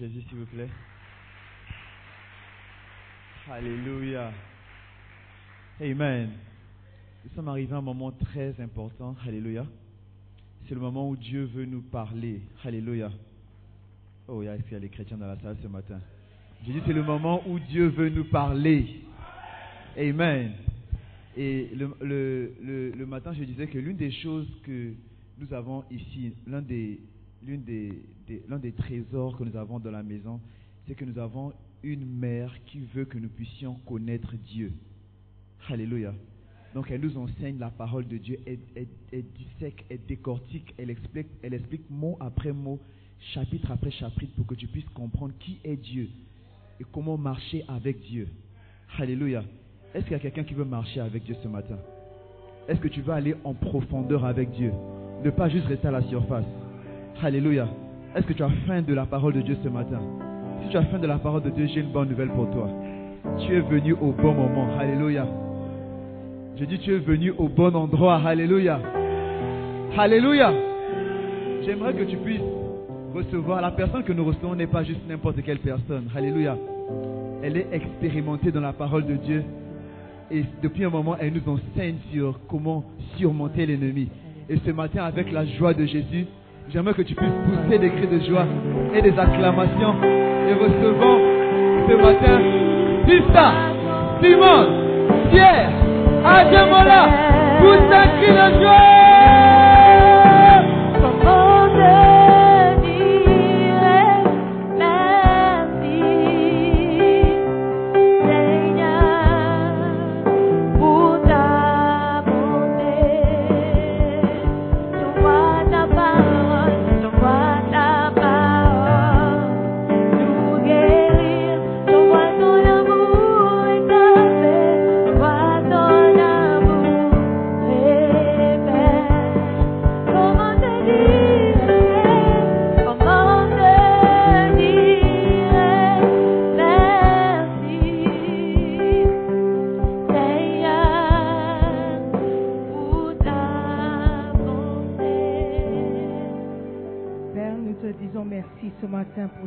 Jésus, s'il vous plaît. Alléluia. Amen. Nous sommes arrivés à un moment très important. Alléluia. C'est le moment où Dieu veut nous parler. Alléluia. Oh, qu'il y a les chrétiens dans la salle ce matin? J'ai dit, c'est le moment où Dieu veut nous parler. Amen. Et le matin, je disais que l'une des choses que nous avons ici, l'un des, l'un des trésors que nous avons dans la maison, c'est que nous avons une mère qui veut que nous puissions connaître Dieu. Alléluia. Donc elle nous enseigne la parole de Dieu, elle, elle- elle dissèque, elle décortique, elle explique, elle explique mot après mot, chapitre après chapitre, pour que tu puisses comprendre qui est Dieu et comment marcher avec Dieu. Alléluia. Est-ce qu'il y a quelqu'un qui veut marcher avec Dieu ce matin? Est-ce que tu veux aller en profondeur avec Dieu? Ne pas juste rester à la surface. Alléluia. Est-ce que tu as faim de la parole de Dieu ce matin? Si tu as faim de la parole de Dieu, j'ai une bonne nouvelle pour toi. Tu es venu au bon moment. Alléluia. Je dis, tu es venu au bon endroit. Alléluia. Alléluia. J'aimerais que tu puisses recevoir. La personne que nous recevons n'est pas juste n'importe quelle personne. Alléluia. Elle est expérimentée dans la parole de Dieu. Et depuis un moment, elle nous enseigne sur comment surmonter l'ennemi. Et ce matin, avec la joie de Jésus, j'aimerais que tu puisses pousser des cris de joie et des acclamations. Et recevons ce matin Pista, Simon, Pierre, Adjemola, pousse un cri de joie.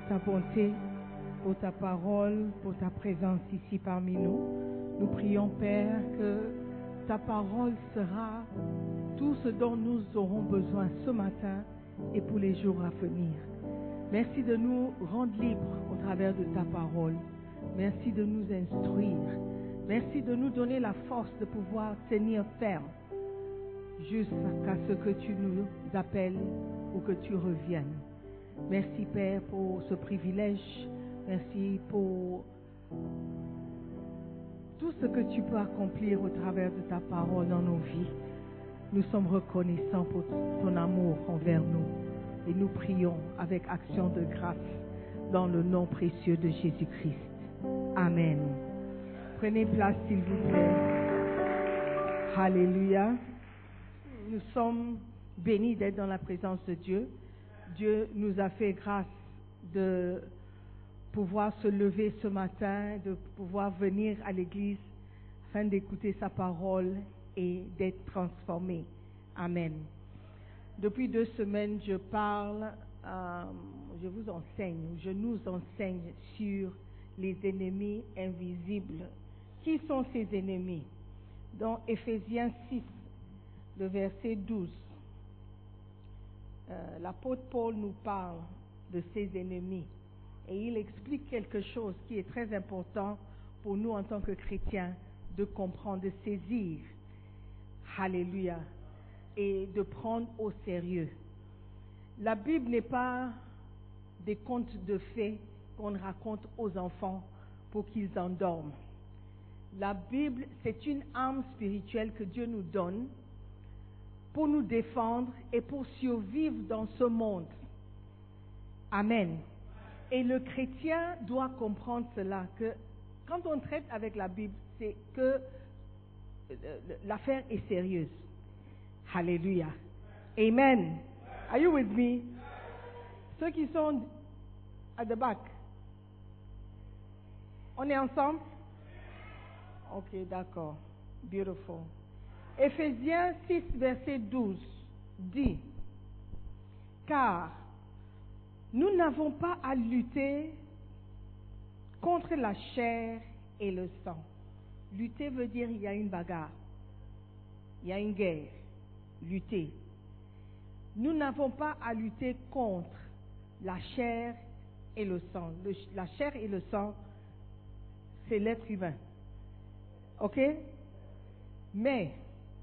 Ta bonté, pour ta parole, pour ta présence ici parmi nous. Nous prions, Père, que ta parole sera tout ce dont nous aurons besoin ce matin et pour les jours à venir. Merci de nous rendre libres au travers de ta parole. Merci de nous instruire. Merci de nous donner la force de pouvoir tenir ferme jusqu'à ce que tu nous appelles ou que tu reviennes. Merci Père pour ce privilège. Merci pour ce que tu peux accomplir au travers de ta parole dans nos vies. Nous sommes reconnaissants pour ton amour envers nous et nous prions avec action de grâce dans le nom précieux de Jésus-Christ. Amen. Prenez place s'il vous plaît. Alléluia. Nous sommes bénis d'être dans la présence de Dieu. Dieu nous a fait grâce de pouvoir se lever ce matin, de pouvoir venir à l'église afin d'écouter sa parole et d'être transformé. Amen. Depuis deux semaines, je parle, euh, je vous enseigne, je nous enseigne sur les ennemis invisibles. Qui sont ces ennemis? Dans Éphésiens 6, le verset 12, euh, l'apôtre Paul nous parle de ses ennemis et il explique quelque chose qui est très important pour nous en tant que chrétiens de comprendre, de saisir. Alléluia. Et de prendre au sérieux. La Bible n'est pas des contes de fées qu'on raconte aux enfants pour qu'ils endorment. La Bible, c'est une arme spirituelle que Dieu nous donne pour nous défendre et pour survivre dans ce monde. Amen. Et le chrétien doit comprendre cela, que quand on traite avec la Bible, c'est que euh, l'affaire est sérieuse. Alléluia. Amen. Are you with me? Ceux qui sont à the back. On est ensemble? Ok, d'accord. Beautiful. Éphésiens 6, verset 12 dit, car nous n'avons pas à lutter contre la chair et le sang. Lutter veut dire il y a une bagarre, il y a une guerre. Lutter. Nous n'avons pas à lutter contre la chair et le sang. La chair et le sang, c'est l'être humain. OK? Mais,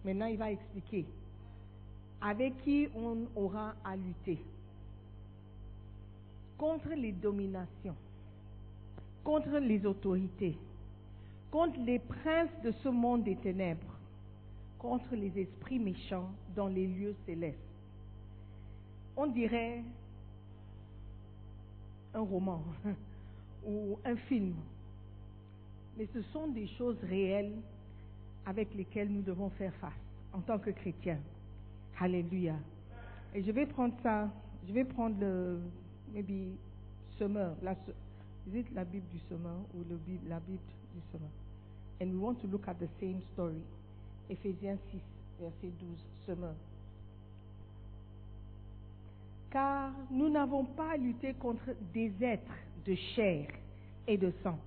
maintenant il va expliquer avec qui on aura à lutter. Contre les dominations, contre les autorités, contre les princes de ce monde des ténèbres, contre les esprits méchants dans les lieux célestes. On dirait un roman ou un film, mais ce sont des choses réelles avec lesquelles nous devons faire face en tant que chrétiens. Alléluia. Et je vais prendre ça, je vais prendre le, maybe, semeur, la, la Bible du semeur ou le, la Bible du semeur? And we want to look at the same story. Éphésiens 6, verset 12, semeur. Car nous n'avons pas à lutter contre des êtres de chair et de sang,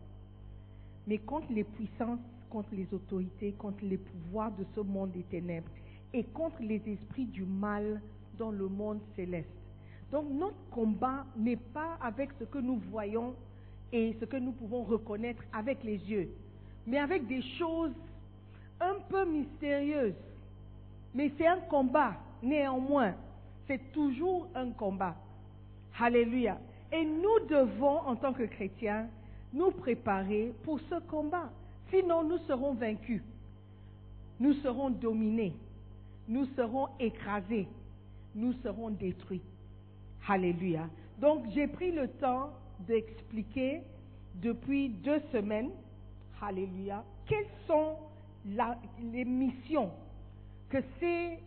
mais contre les puissances, contre les autorités, contre les pouvoirs de ce monde des ténèbres et contre les esprits du mal dans le monde céleste. Donc notre combat n'est pas avec ce que nous voyons et ce que nous pouvons reconnaître avec les yeux, mais avec des choses un peu mystérieuses. Mais c'est un combat, néanmoins. C'est toujours un combat. Alléluia. Et nous devons, en tant que chrétiens, nous préparer pour ce combat. Sinon, nous serons vaincus. Nous serons dominés. Nous serons écrasés. Nous serons détruits. Alléluia. Donc, j'ai pris le temps d'expliquer depuis deux semaines, Alléluia, quelles sont les missions que ces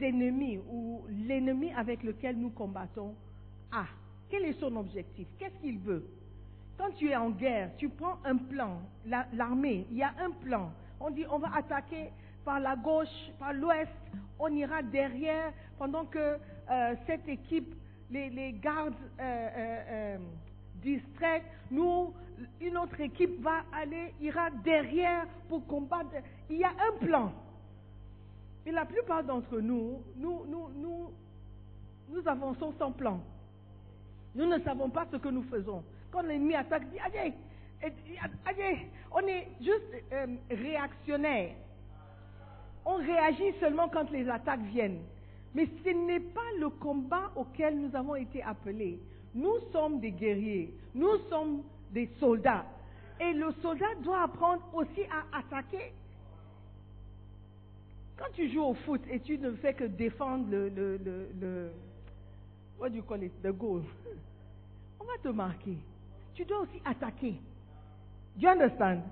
ennemis ou l'ennemi avec lequel nous combattons a. Quel est son objectif? Qu'est-ce qu'il veut? Quand tu es en guerre, tu prends un plan. La- L'armée, il y a un plan. On dit on va attaquer par la gauche, par l'ouest, on ira derrière pendant que euh, cette équipe, les, gardes euh, euh, euh, distraits, nous, une autre équipe va aller, ira derrière pour combattre. Il y a un plan. Et la plupart d'entre nous, nous, nous, nous avançons sans plan. Nous ne savons pas ce que nous faisons. Quand l'ennemi attaque, dit on est juste euh, réactionnaire. On réagit seulement quand les attaques viennent. Mais ce n'est pas le combat auquel nous avons été appelés. Nous sommes des guerriers, nous sommes des soldats. Et le soldat doit apprendre aussi à attaquer. Quand tu joues au foot et tu ne fais que défendre le, le, le, le what do you call it, the goal, on va te marquer. Tu dois aussi attaquer. Do you understand?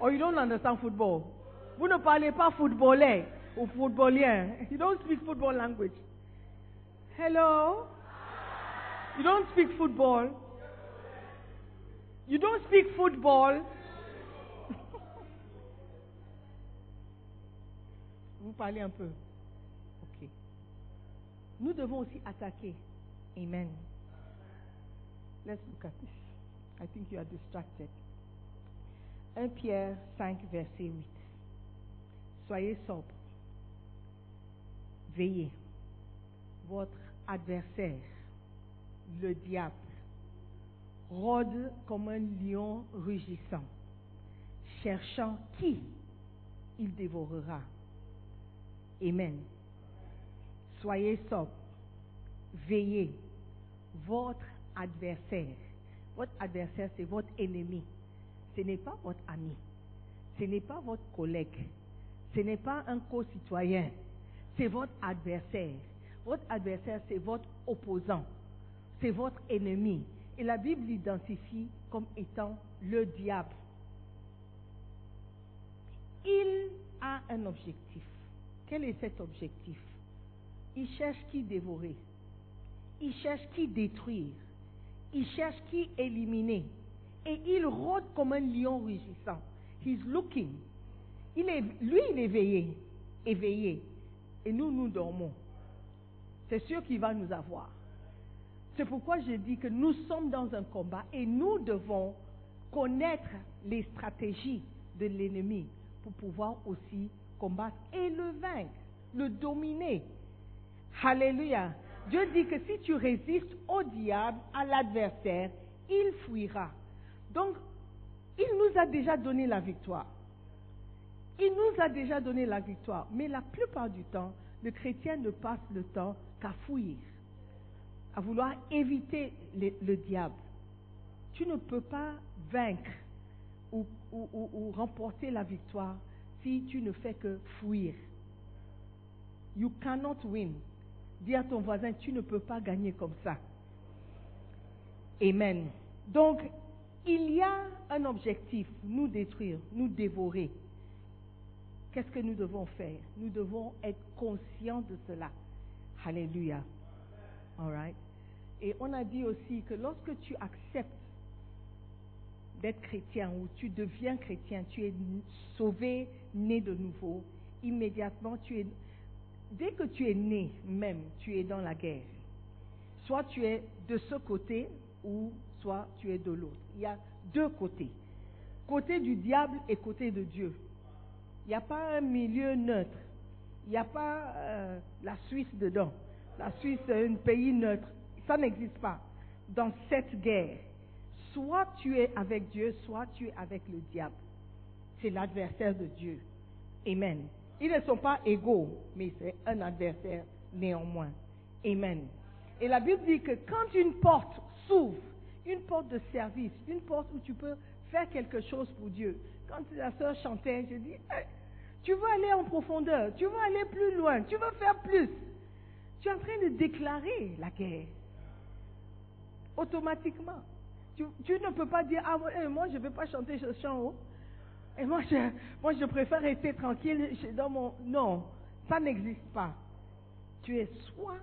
Or you don't understand football? Vous ne parlez pas footballais ou footballien. You don't speak football language. Hello? You don't speak football. You don't speak football. Vous parlez un peu. Ok. Nous devons aussi attaquer. Amen. Let's look at this. I think you are distracted. 1 Pierre 5, verset 8. Soyez sobre. Veillez. Votre adversaire, le diable, rôde comme un lion rugissant, cherchant qui il dévorera. Amen. Soyez sobre. Veillez. Votre adversaire. Votre adversaire, c'est votre ennemi. Ce n'est pas votre ami. Ce n'est pas votre collègue. Ce n'est pas un co-citoyen. C'est votre adversaire. Votre adversaire, c'est votre opposant. C'est votre ennemi. Et la Bible l'identifie comme étant le diable. Il a un objectif. Quel est cet objectif? Il cherche qui dévorer. Il cherche qui détruire. Il cherche qui éliminer. Et il rôde comme un lion rugissant. He's looking. Il est, lui, il est éveillé. Éveillé. Et nous, nous dormons. C'est sûr qu'il va nous avoir. C'est pourquoi je dis que nous sommes dans un combat et nous devons connaître les stratégies de l'ennemi pour pouvoir aussi combattre et le vaincre, le dominer. Alléluia. Dieu dit que si tu résistes au diable, à l'adversaire, il fuira. Donc, il nous a déjà donné la victoire. Il nous a déjà donné la victoire. Mais la plupart du temps, le chrétien ne passe le temps qu'à fuir, à vouloir éviter le, le diable. Tu ne peux pas vaincre ou remporter la victoire si tu ne fais que fuir. You cannot win. Dis à ton voisin, tu ne peux pas gagner comme ça. Amen. Donc, il y a un objectif, nous détruire, nous dévorer. Qu'est-ce que nous devons faire? Nous devons être conscients de cela. Alléluia. All right. Et on a dit aussi que lorsque tu acceptes d'être chrétien ou tu deviens chrétien, tu es sauvé, né de nouveau, immédiatement tu es dès que tu es né même, tu es dans la guerre. Soit tu es de ce côté ou soit tu es de l'autre. Il y a deux côtés. Côté du diable et côté de Dieu. Il n'y a pas un milieu neutre. Il n'y a pas euh, la Suisse dedans. La Suisse est un pays neutre. Ça n'existe pas. Dans cette guerre, soit tu es avec Dieu, soit tu es avec le diable. C'est l'adversaire de Dieu. Amen. Ils ne sont pas égaux, mais c'est un adversaire néanmoins. Amen. Et la Bible dit que quand une porte s'ouvre, une porte de service, une porte où tu peux faire quelque chose pour Dieu. Quand la sœur chantait, je dis, tu veux aller en profondeur, tu veux aller plus loin, tu veux faire plus. Tu es en train de déclarer la guerre. Automatiquement. Tu, ne peux pas dire, ah, moi je ne vais pas chanter ce chant. Et moi je, moi, je préfère rester tranquille dans mon... Non, ça n'existe pas. Tu es soit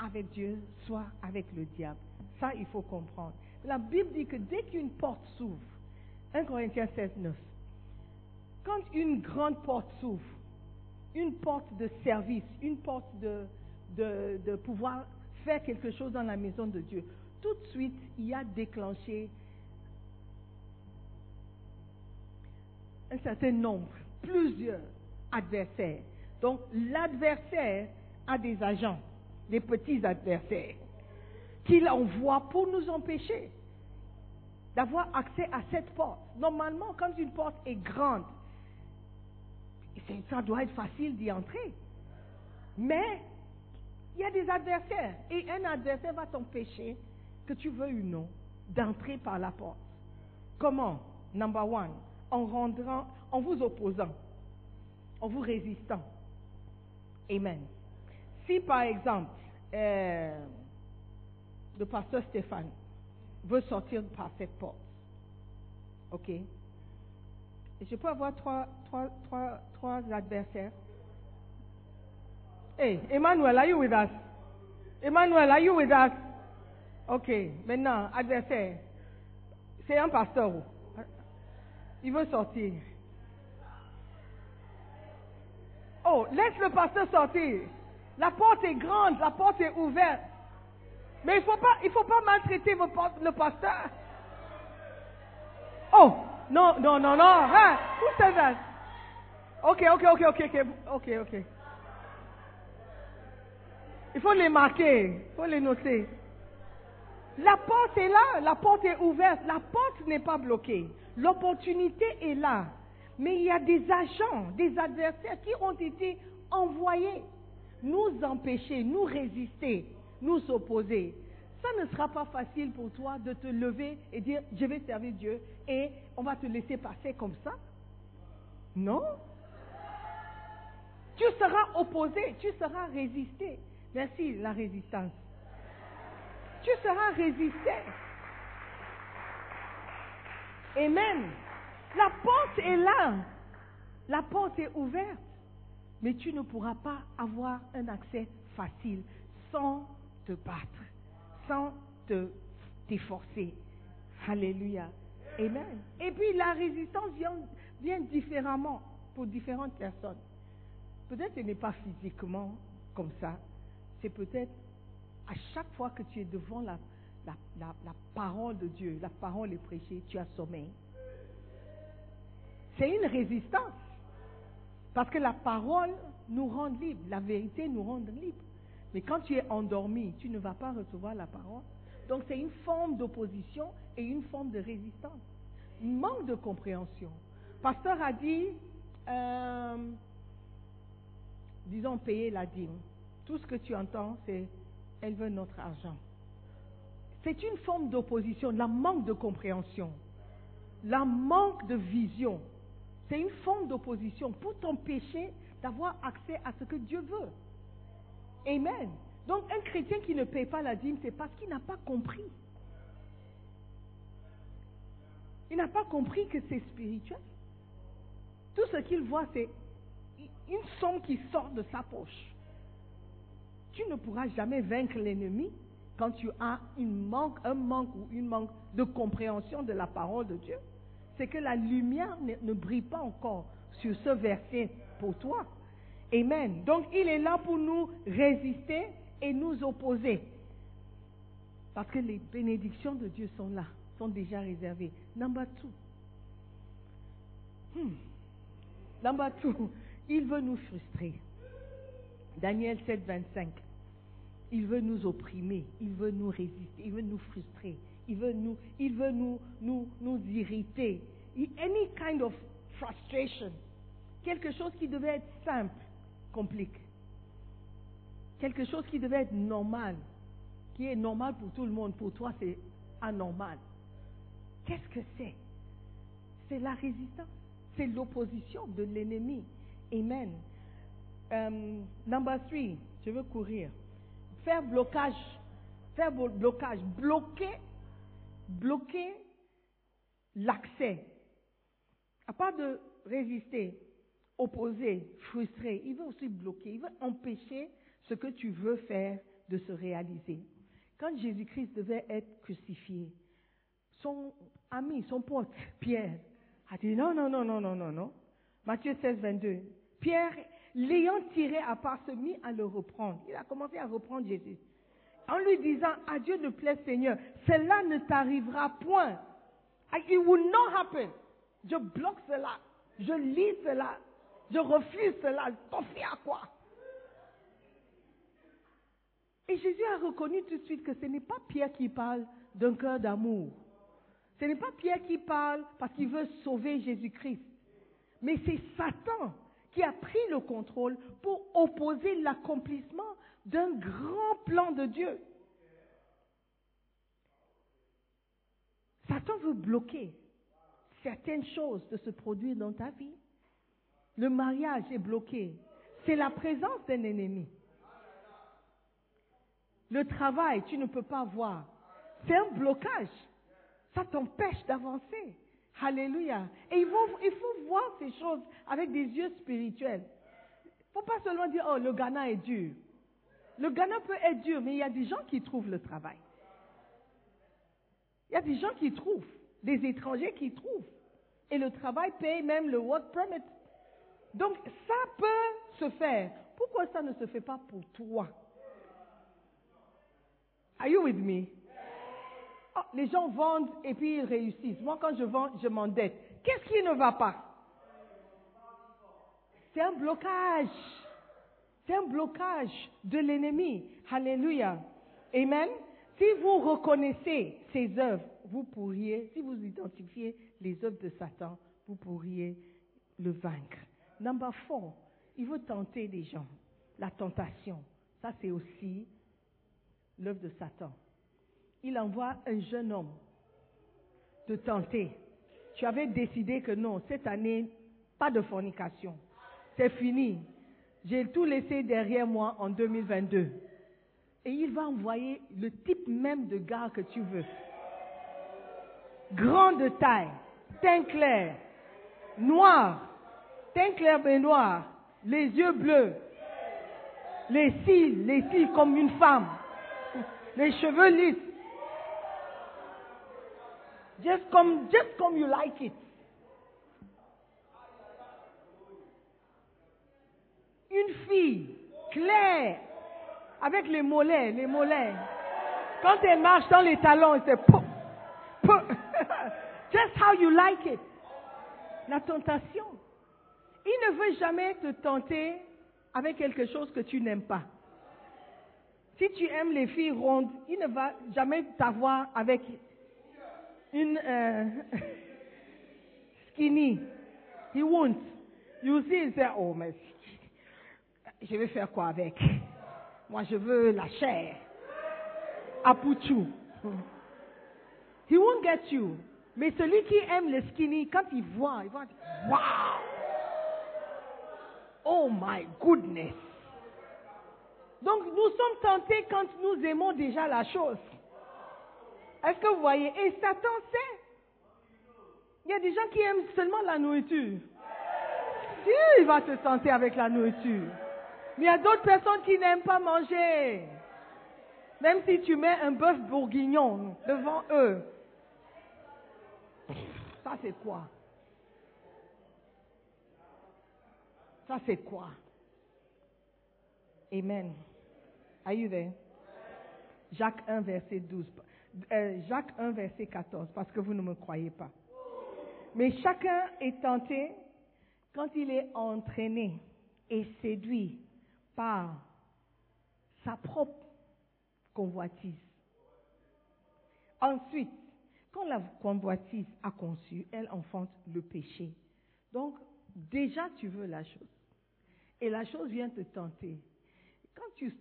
avec Dieu, soit avec le diable. Ça, il faut comprendre. La Bible dit que dès qu'une porte s'ouvre, 1 Corinthiens 16, 9, quand une grande porte s'ouvre, une porte de service, une porte de, de, de pouvoir faire quelque chose dans la maison de Dieu, tout de suite, il y a déclenché un certain nombre, plusieurs adversaires. Donc l'adversaire a des agents, des petits adversaires, qu'il envoie pour nous empêcher d'avoir accès à cette porte. Normalement, quand une porte est grande, ça doit être facile d'y entrer. Mais il y a des adversaires. Et un adversaire va t'empêcher, que tu veux ou non, d'entrer par la porte. Comment? Number one, en vous opposant, en vous résistant. Amen. Si par exemple, euh, le pasteur Stéphane veut sortir par cette porte, ok, je peux avoir trois, trois, trois, trois adversaires? Hey, Emmanuel, are you with us? Emmanuel, are you with us? Ok, maintenant, adversaire. C'est un pasteur. Il veut sortir. Oh, laisse le pasteur sortir. La porte est grande, la porte est ouverte. Mais il ne faut pas, il faut pas maltraiter le pasteur. Oh, non, non, non, non. Hein? Who said that? Ok, ok, ok, ok, ok, ok, ok. Il faut les marquer, il faut les noter. La porte est là, la porte est ouverte, la porte n'est pas bloquée. L'opportunité est là. Mais il y a des agents, des adversaires qui ont été envoyés nous empêcher, nous résister, nous opposer. Ça ne sera pas facile pour toi de te lever et dire je vais servir Dieu et on va te laisser passer comme ça. Non. Tu seras opposé, tu seras résisté. Merci, la résistance. Tu seras résisté. Amen. La porte est là. La porte est ouverte. Mais tu ne pourras pas avoir un accès facile sans te battre, sans te t'efforcer. Alléluia. Amen. Et puis la résistance vient, vient différemment pour différentes personnes. Peut-être ce n'est pas physiquement comme ça. C'est peut-être à chaque fois que tu es devant la, la, parole de Dieu, la parole est prêchée, tu as sommeil. C'est une résistance. Parce que la parole nous rend libres, la vérité nous rend libres. Mais quand tu es endormi, tu ne vas pas recevoir la parole. Donc c'est une forme d'opposition et une forme de résistance. Manque de compréhension. Pasteur a dit, euh, disons, payer la dîme. Tout ce que tu entends, c'est, elle veut notre argent. C'est une forme d'opposition, la manque de compréhension, la manque de vision. C'est une forme d'opposition pour t'empêcher d'avoir accès à ce que Dieu veut. Amen. Donc un chrétien qui ne paye pas la dîme, c'est parce qu'il n'a pas compris. Il n'a pas compris que c'est spirituel. Tout ce qu'il voit, c'est une somme qui sort de sa poche. Tu ne pourras jamais vaincre l'ennemi quand tu as une manque, un manque ou une manque de compréhension de la parole de Dieu. C'est que la lumière ne, brille pas encore sur ce verset pour toi. Amen. Donc il est là pour nous résister et nous opposer. Parce que les bénédictions de Dieu sont là, sont déjà réservées. Number two. Hmm. Number two, il veut nous frustrer. Daniel 7, 25. Il veut nous opprimer, il veut nous résister, il veut nous frustrer, il veut nous, il veut nous, nous, nous irriter. Any kind of frustration. Quelque chose qui devait être simple, complique. Quelque chose qui devait être normal, qui est normal pour tout le monde, pour toi c'est anormal. Qu'est-ce que c'est? C'est la résistance, c'est l'opposition de l'ennemi. Amen. Um, number three, je veux courir. Faire blocage, faire blocage, bloquer, bloquer l'accès. À part de résister, opposer, frustrer, il veut aussi bloquer, il veut empêcher ce que tu veux faire de se réaliser. Quand Jésus-Christ devait être crucifié, son ami, son pote, Pierre, a dit non, non, non, non, non, non, non. Matthieu 16, 22. Pierre, l'ayant tiré à part, se mit à le reprendre. Il a commencé à reprendre Jésus. En lui disant, à Dieu ne plaît Seigneur, cela ne t'arrivera point. It will not happen. Je bloque cela. Je lis cela. Je refuse cela. T'en fais à quoi? Et Jésus a reconnu tout de suite que ce n'est pas Pierre qui parle d'un cœur d'amour. Ce n'est pas Pierre qui parle parce qu'il veut sauver Jésus-Christ. Mais c'est Satan qui a pris le contrôle pour opposer l'accomplissement d'un grand plan de Dieu. Satan veut bloquer. certaines choses de se produire dans ta vie. Le mariage est bloqué. C'est la présence d'un ennemi. Le travail, tu ne peux pas voir. C'est un blocage. Ça t'empêche d'avancer. Alléluia. Et il faut, il faut voir ces choses avec des yeux spirituels. Il ne faut pas seulement dire, oh, le Ghana est dur. Le Ghana peut être dur, mais il y a des gens qui trouvent le travail. Il y a des gens qui trouvent, des étrangers qui trouvent. Et le travail paye même le work permit. Donc ça peut se faire. Pourquoi ça ne se fait pas pour toi? Are you with me? Oh, Les gens vendent et puis ils réussissent. Moi, quand je vends, je m'endette. Qu'est-ce qui ne va pas? C'est un blocage. C'est un blocage de l'ennemi. Alléluia. Amen. Si vous reconnaissez ces œuvres, vous pourriez, si vous identifiez les œuvres de Satan, vous pourriez le vaincre. Number four, il veut tenter les gens. La tentation. Ça, c'est aussi l'œuvre de Satan. Il envoie un jeune homme te tenter. Tu avais décidé que non, cette année, pas de fornication. C'est fini. J'ai tout laissé derrière moi en 2022. Et il va envoyer le type même de gars que tu veux. Grand de taille, teint clair, noir, teint clair et noir, les yeux bleus, les cils, les cils comme une femme, les cheveux lisses. Just comme, just comme you like it. Une fille claire, avec les mollets, les mollets. Quand elle marche dans les talons, c'est pouf. Just how you like it. La tentation. Il ne veut jamais te tenter avec quelque chose que tu n'aimes pas. Si tu aimes les filles rondes, il ne va jamais t'avoir avec une euh, skinny. He won't. You see, il say, oh, mais je vais faire quoi avec? Moi, je veux la chair. Apuchu. He won't get you. Mais celui qui aime le skinny, quand il voit, il va dire, wow! Oh my goodness! Donc, nous sommes tentés quand nous aimons déjà la chose. Est-ce que vous voyez? Et Satan sait. Il y a des gens qui aiment seulement la nourriture. Si, il va te tenter avec la nourriture. Mais il y a d'autres personnes qui n'aiment pas manger. Même si tu mets un bœuf bourguignon devant eux. Ça, c'est quoi? Ça, c'est quoi? Amen. Are you there? Jacques 1, verset 12. Euh, Jacques 1, verset 14, parce que vous ne me croyez pas. Mais chacun est tenté quand il est entraîné et séduit par sa propre convoitise. Ensuite, quand la convoitise a conçu, elle enfante le péché. Donc, déjà tu veux la chose. Et la chose vient te tenter. Quand tu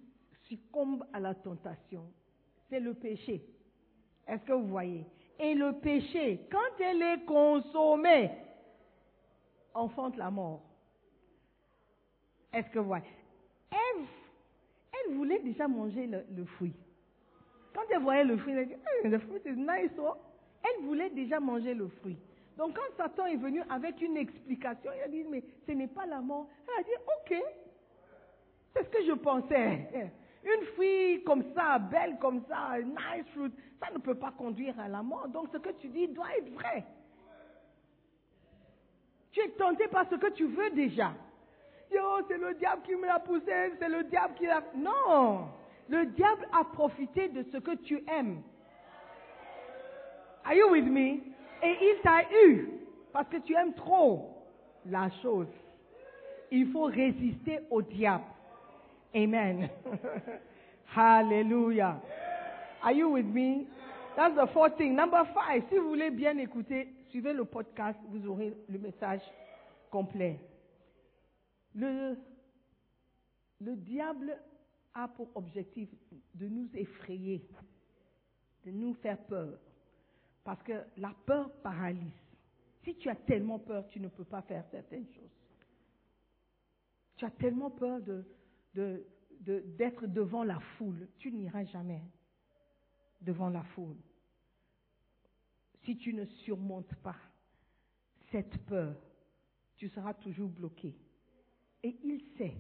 succombes à la tentation, c'est le péché. Est-ce que vous voyez? Et le péché, quand elle est consommée, enfante la mort. Est-ce que vous voyez? Ève, elle voulait déjà manger le, fruit. Quand elle voyait le fruit, elle dit, le fruit is nice, oh. Elle voulait déjà manger le fruit. Donc quand Satan est venu avec une explication, il a dit, mais ce n'est pas la mort. Elle a dit, ok, c'est ce que je pensais. Une fille comme ça, belle comme ça, nice fruit, ça ne peut pas conduire à la mort. Donc ce que tu dis doit être vrai. Tu es tenté par ce que tu veux déjà. Yo, c'est le diable qui me l'a poussé, c'est le diable qui l'a... Non, le diable a profité de ce que tu aimes. Are you with me? Et il t'a eu parce que tu aimes trop la chose. Il faut résister au diable. Amen. Hallelujah. Are you with me? That's the fourth thing. Number five, si vous voulez bien écouter, suivez le podcast, vous aurez le message complet. Le, le diable a pour objectif de nous effrayer, de nous faire peur. Parce que la peur paralyse. Si tu as tellement peur, tu ne peux pas faire certaines choses. Tu as tellement peur de, de, de- d'être devant la foule, tu n'iras jamais devant la foule. Si tu ne surmontes pas cette peur, tu seras toujours bloqué. Et il sait.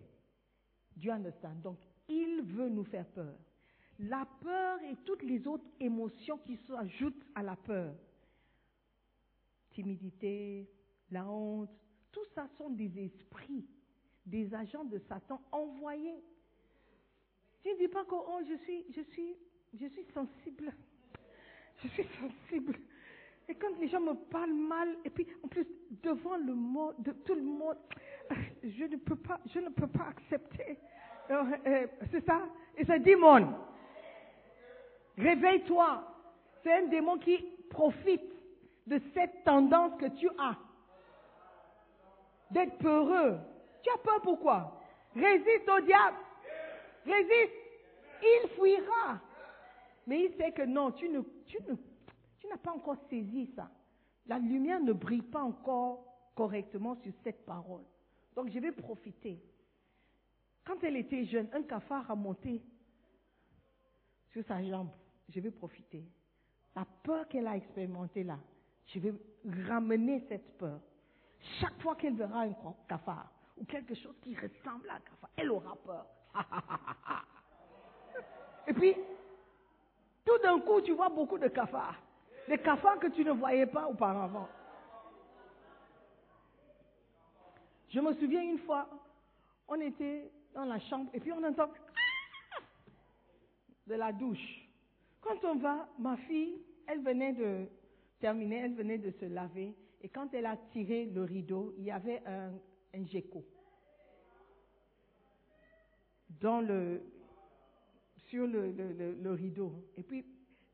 Dieu understand. Donc, il veut nous faire peur. La peur et toutes les autres émotions qui s'ajoutent à la peur, timidité, la honte, tout ça sont des esprits, des agents de Satan envoyés. Tu ne dis pas que oh, je suis, je suis, je suis sensible. Je suis sensible. Et quand les gens me parlent mal, et puis en plus devant le monde, de tout le monde, je ne peux pas, je ne peux pas accepter. Euh, c'est ça Et c'est un démon. Réveille-toi. C'est un démon qui profite de cette tendance que tu as d'être peureux. Tu as peur pourquoi? Résiste au diable. Résiste. Il fuira. Mais il sait que non, tu tu n'as pas encore saisi ça. La lumière ne brille pas encore correctement sur cette parole. Donc je vais profiter. Quand elle était jeune, un cafard a monté sur sa jambe. Je vais profiter. La peur qu'elle a expérimentée là, je vais ramener cette peur. Chaque fois qu'elle verra un cafard ou quelque chose qui ressemble à cafard, elle aura peur. Et puis, tout d'un coup, tu vois beaucoup de cafards. Des cafards que tu ne voyais pas auparavant. Je me souviens une fois, on était dans la chambre et puis on entend de la douche. Quand on va, ma fille, elle venait de terminer, elle venait de se laver et quand elle a tiré le rideau, il y avait un, un gecko dans sur le, rideau. Et puis,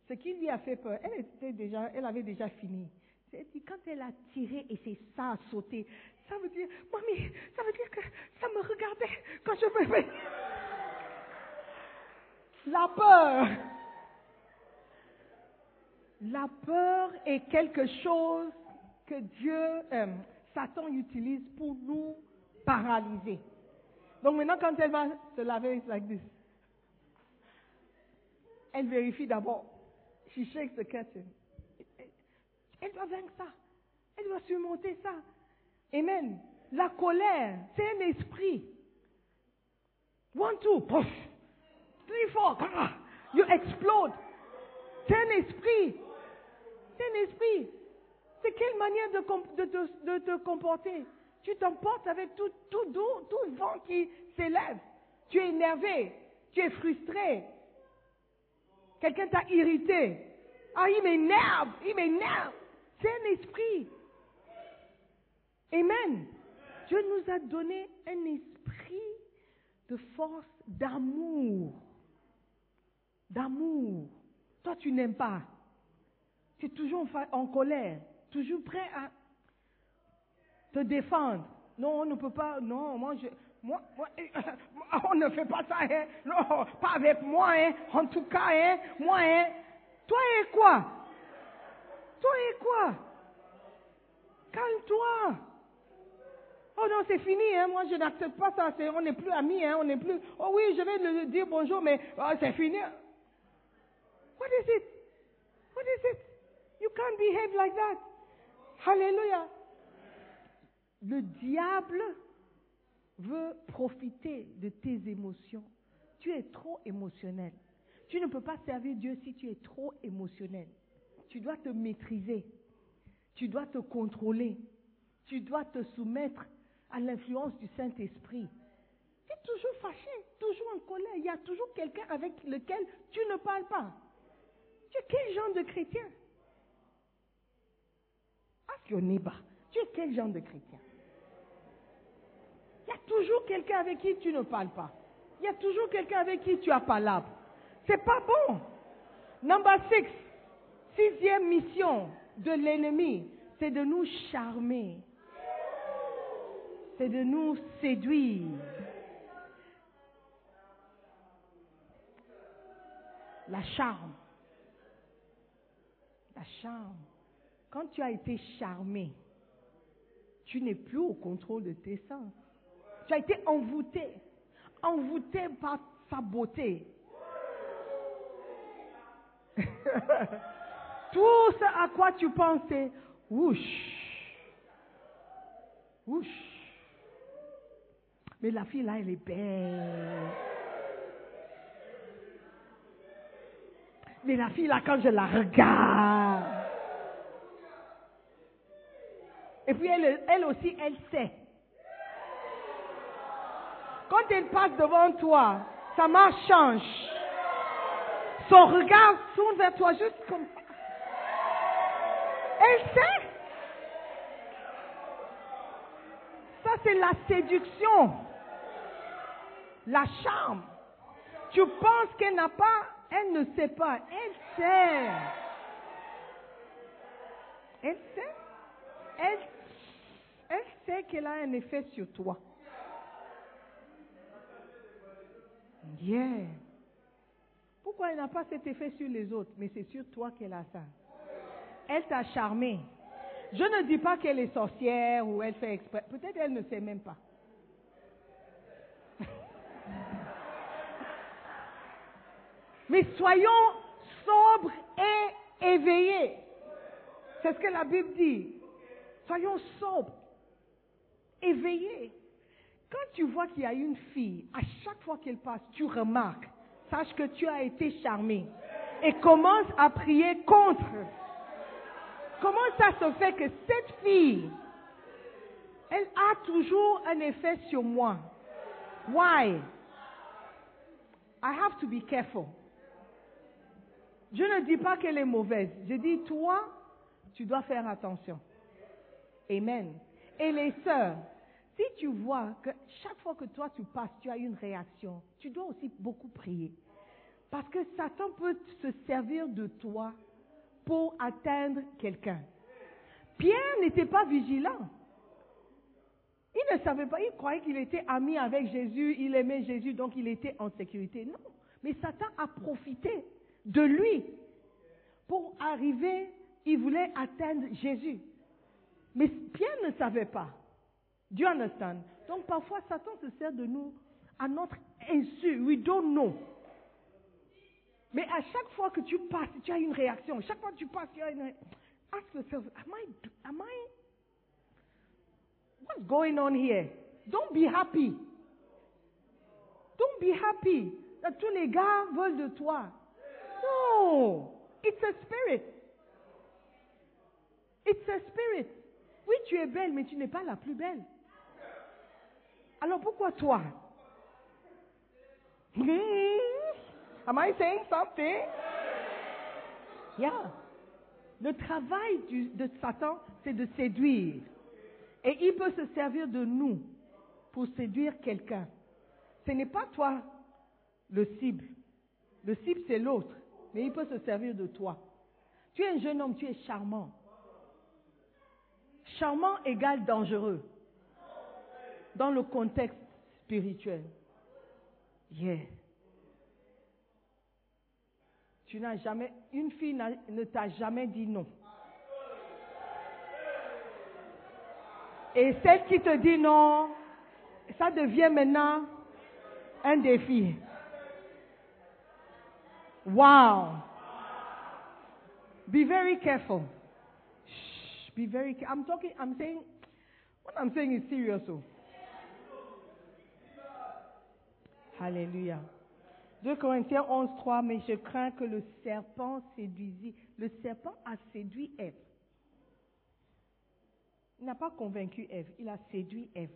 ce qui lui a fait peur, elle, avait déjà fini. Elle dit, quand elle a tiré et c'est ça a sauté, ça veut dire, mamie, ça veut dire que ça me regardait quand je me fais. La peur. La peur est quelque chose que Dieu, euh, Satan utilise pour nous paralyser. Donc maintenant, quand elle va se laver, like this. Elle vérifie d'abord. She shakes the curtain. Elle doit vaincre ça. Elle doit surmonter ça. Amen. La colère, c'est un esprit. One, two, push. Three, four, you explode. C'est un esprit. C'est un esprit. C'est quelle manière de, te comporter? Tu t'emportes avec tout, doux, tout vent qui s'élève. Tu es énervé, tu es frustré. Quelqu'un t'a irrité. Ah, il m'énerve, il m'énerve. C'est un esprit. Amen. Dieu nous a donné un esprit de force, d'amour. D'amour. Toi, tu n'aimes pas. Tu es toujours en colère, toujours prêt à te défendre. Non, on ne peut pas. Non, moi, je, moi, moi on ne fait pas ça. Hein. Non, pas avec moi. Hein. En tout cas, hein. moi, hein. Toi et quoi? Toi et quoi? Calme-toi. Oh non, c'est fini, hein. moi je n'accepte pas ça, on n'est plus amis, hein. on n'est plus... Oh oui, je vais lui dire bonjour, mais oh, c'est fini. What is it? What is it? You can't behave like that. Hallelujah le diable veut profiter de tes émotions. Tu es trop émotionnel. Tu ne peux pas servir Dieu si tu es trop émotionnel. Tu dois te maîtriser. Tu dois te contrôler. Tu dois te soumettre à l'influence du Saint-Esprit. Tu es toujours fâché, toujours en colère. Il y a toujours quelqu'un avec lequel tu ne parles pas. Tu es quel genre de chrétien? Tu es quel genre de chrétien? Il y a toujours quelqu'un avec qui tu ne parles pas. Il y a toujours quelqu'un avec qui tu as palabre. C'est pas bon. Number six, sixième mission de l'ennemi, c'est de nous charmer. C'est de nous séduire. La charme. La charme. Quand tu as été charmé, tu n'es plus au contrôle de tes sens. Tu as été envoûté, envoûté par sa beauté. Tout ce à quoi tu pensais, whoosh, whoosh. Mais la fille là, elle est belle. Mais la fille là, quand je la regarde, et puis elle, aussi, elle sait. Quand elle passe devant toi, sa marche change. Son regard tourne vers toi juste comme ça. Elle sait. Ça, c'est la séduction. La charme. Tu penses qu'elle n'a pas, elle ne sait pas. Elle sait. Elle sait. Elle, elle sait qu'elle a un effet sur toi. Yeah. Pourquoi elle n'a pas cet effet sur les autres? Mais c'est sur toi qu'elle a ça. Elle t'a charmé. Je ne dis pas qu'elle est sorcière ou elle fait exprès. Peut-être elle ne sait même pas. Mais soyons sobres et éveillés. C'est ce que la Bible dit. Soyons sobres, éveillés. Quand tu vois qu'il y a une fille, à chaque fois qu'elle passe, tu remarques, sache que tu as été charmé. Et commence à prier contre. Comment ça se fait que cette fille, elle a toujours un effet sur moi? Why? I have to be careful. Je ne dis pas qu'elle est mauvaise. Je dis, toi, tu dois faire attention. Amen. Et les sœurs, si tu vois que chaque fois que toi tu passes, tu as une réaction, tu dois aussi beaucoup prier. Parce que Satan peut se servir de toi pour atteindre quelqu'un. Pierre n'était pas vigilant. Il ne savait pas, il croyait qu'il était ami avec Jésus, il aimait Jésus, donc il était en sécurité. Non, mais Satan a profité de lui pour arriver, il voulait atteindre Jésus. Mais Pierre ne savait pas. Do you understand? Donc parfois Satan se sert de nous à notre insu. We don't know. Mais à chaque fois que tu passes, tu as une réaction. Chaque fois que tu passes, tu as une. Ask yourself, am I, am I, what's going on here? Don't be happy. Don't be happy that tous les gars veulent de toi. No, it's a spirit. It's a spirit. Oui, tu es belle, mais tu n'es pas la plus belle. Alors pourquoi toi? Hmm? Am I saying something? Yeah. Le travail de Satan, c'est de séduire. Et il peut se servir de nous pour séduire quelqu'un. Ce n'est pas toi le cible. Le cible, c'est l'autre. Mais il peut se servir de toi. Tu es un jeune homme, tu es charmant. Charmant égale dangereux dans le contexte spirituel. Yeah. Tu n'as jamais, une fille ne t'a jamais dit non. Et celle qui te dit non, ça devient maintenant un défi. Wow. Be very careful. Be very careful. I'm talking, I'm saying, what I'm saying is serious. Oh. Alléluia. 2 Corinthiens 11, 3, mais je crains que le serpent séduisit. Le serpent a séduit Ève. Il n'a pas convaincu Ève, il a séduit Ève.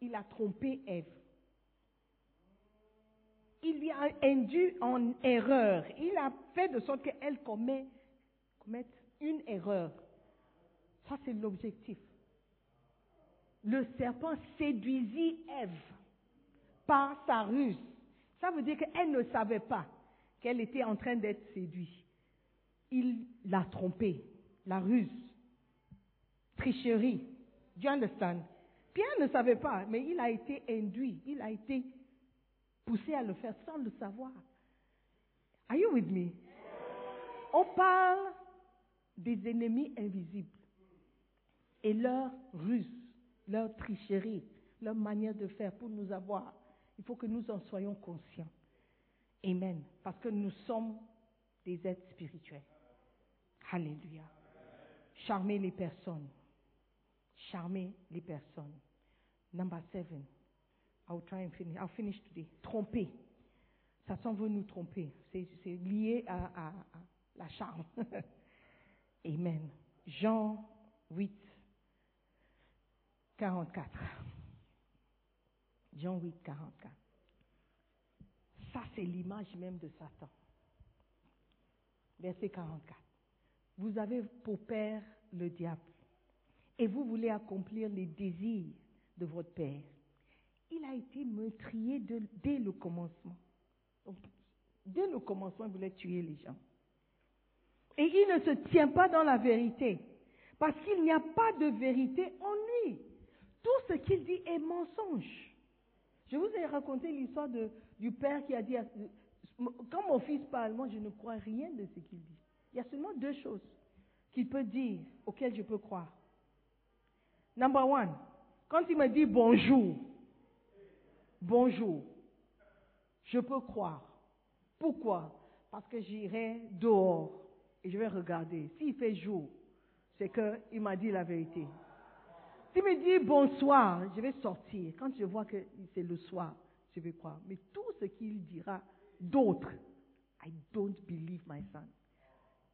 Il a trompé Ève. Il lui a induit en erreur. Il a fait de sorte qu'elle commet, commette une erreur. Ça, c'est l'objectif. Le serpent séduisit Ève par sa ruse. Ça veut dire qu'elle ne savait pas qu'elle était en train d'être séduite. Il l'a trompée, la ruse, tricherie. Do you understand? Pierre ne savait pas, mais il a été induit, il a été poussé à le faire sans le savoir. Are you with me? On parle des ennemis invisibles et leur ruse. leur tricherie, leur manière de faire pour nous avoir. Il faut que nous en soyons conscients. Amen. Parce que nous sommes des êtres spirituels. Alléluia. Charmer les personnes. Charmer les personnes. Number seven. I'll try and finish. I'll finish today. Tromper. Satan veut nous tromper. C'est lié à, à- à la charme. Amen. Jean 8, 44. Jean 8, 44. Ça, c'est l'image même de Satan. Verset 44. Vous avez pour père le diable et vous voulez accomplir les désirs de votre père. Il a été meurtrier dès le commencement. Dès le commencement, il voulait tuer les gens. Et il ne se tient pas dans la vérité, parce qu'il n'y a pas de vérité en lui. Tout ce qu'il dit est mensonge. Je vous ai raconté l'histoire du père qui a dit, quand mon fils parle, moi je ne crois rien de ce qu'il dit. Il y a seulement deux choses qu'il peut dire auxquelles je peux croire. Number one, quand il me dit bonjour, bonjour, je peux croire. Pourquoi? Parce que j'irai dehors et je vais regarder. S'il fait jour, c'est qu'il m'a dit la vérité. S'il me dit bonsoir, je vais sortir. Quand je vois que c'est le soir, je vais croire. Mais tout ce qu'il dira d'autre, I don't believe my son.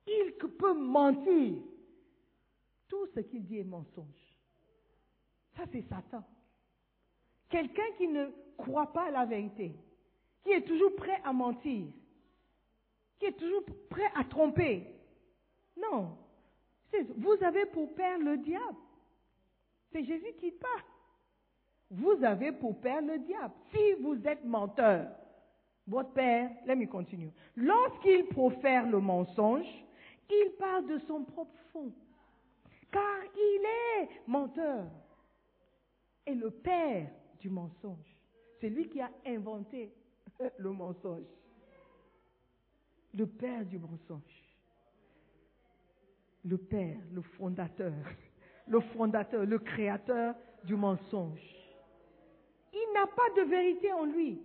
Il peut mentir. Tout ce qu'il dit est mensonge. Ça, c'est Satan. Quelqu'un qui ne croit pas à la vérité, qui est toujours prêt à mentir, qui est toujours prêt à tromper. Non. Vous avez pour père le diable. C'est Jésus qui parle. Vous avez pour père le diable. Si vous êtes menteur, votre père, let me continue. Lorsqu'il profère le mensonge, il parle de son propre fond. Car il est menteur. Et le père du mensonge, c'est lui qui a inventé le mensonge. Le père du mensonge. Le père, le fondateur, le fondateur, le créateur du mensonge. Il n'a pas de vérité en lui.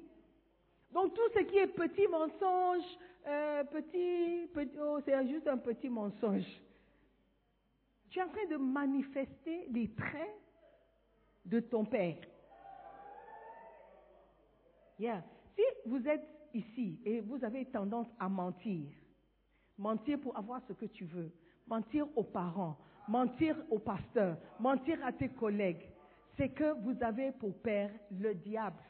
Donc tout ce qui est petit mensonge, euh, petit, oh, c'est juste un petit mensonge. Tu es en train de manifester les traits de ton père. Yeah. Si vous êtes ici et vous avez tendance à mentir, mentir pour avoir ce que tu veux, mentir aux parents, mentir au pasteur, mentir à tes collègues, c'est que vous avez pour père le diable.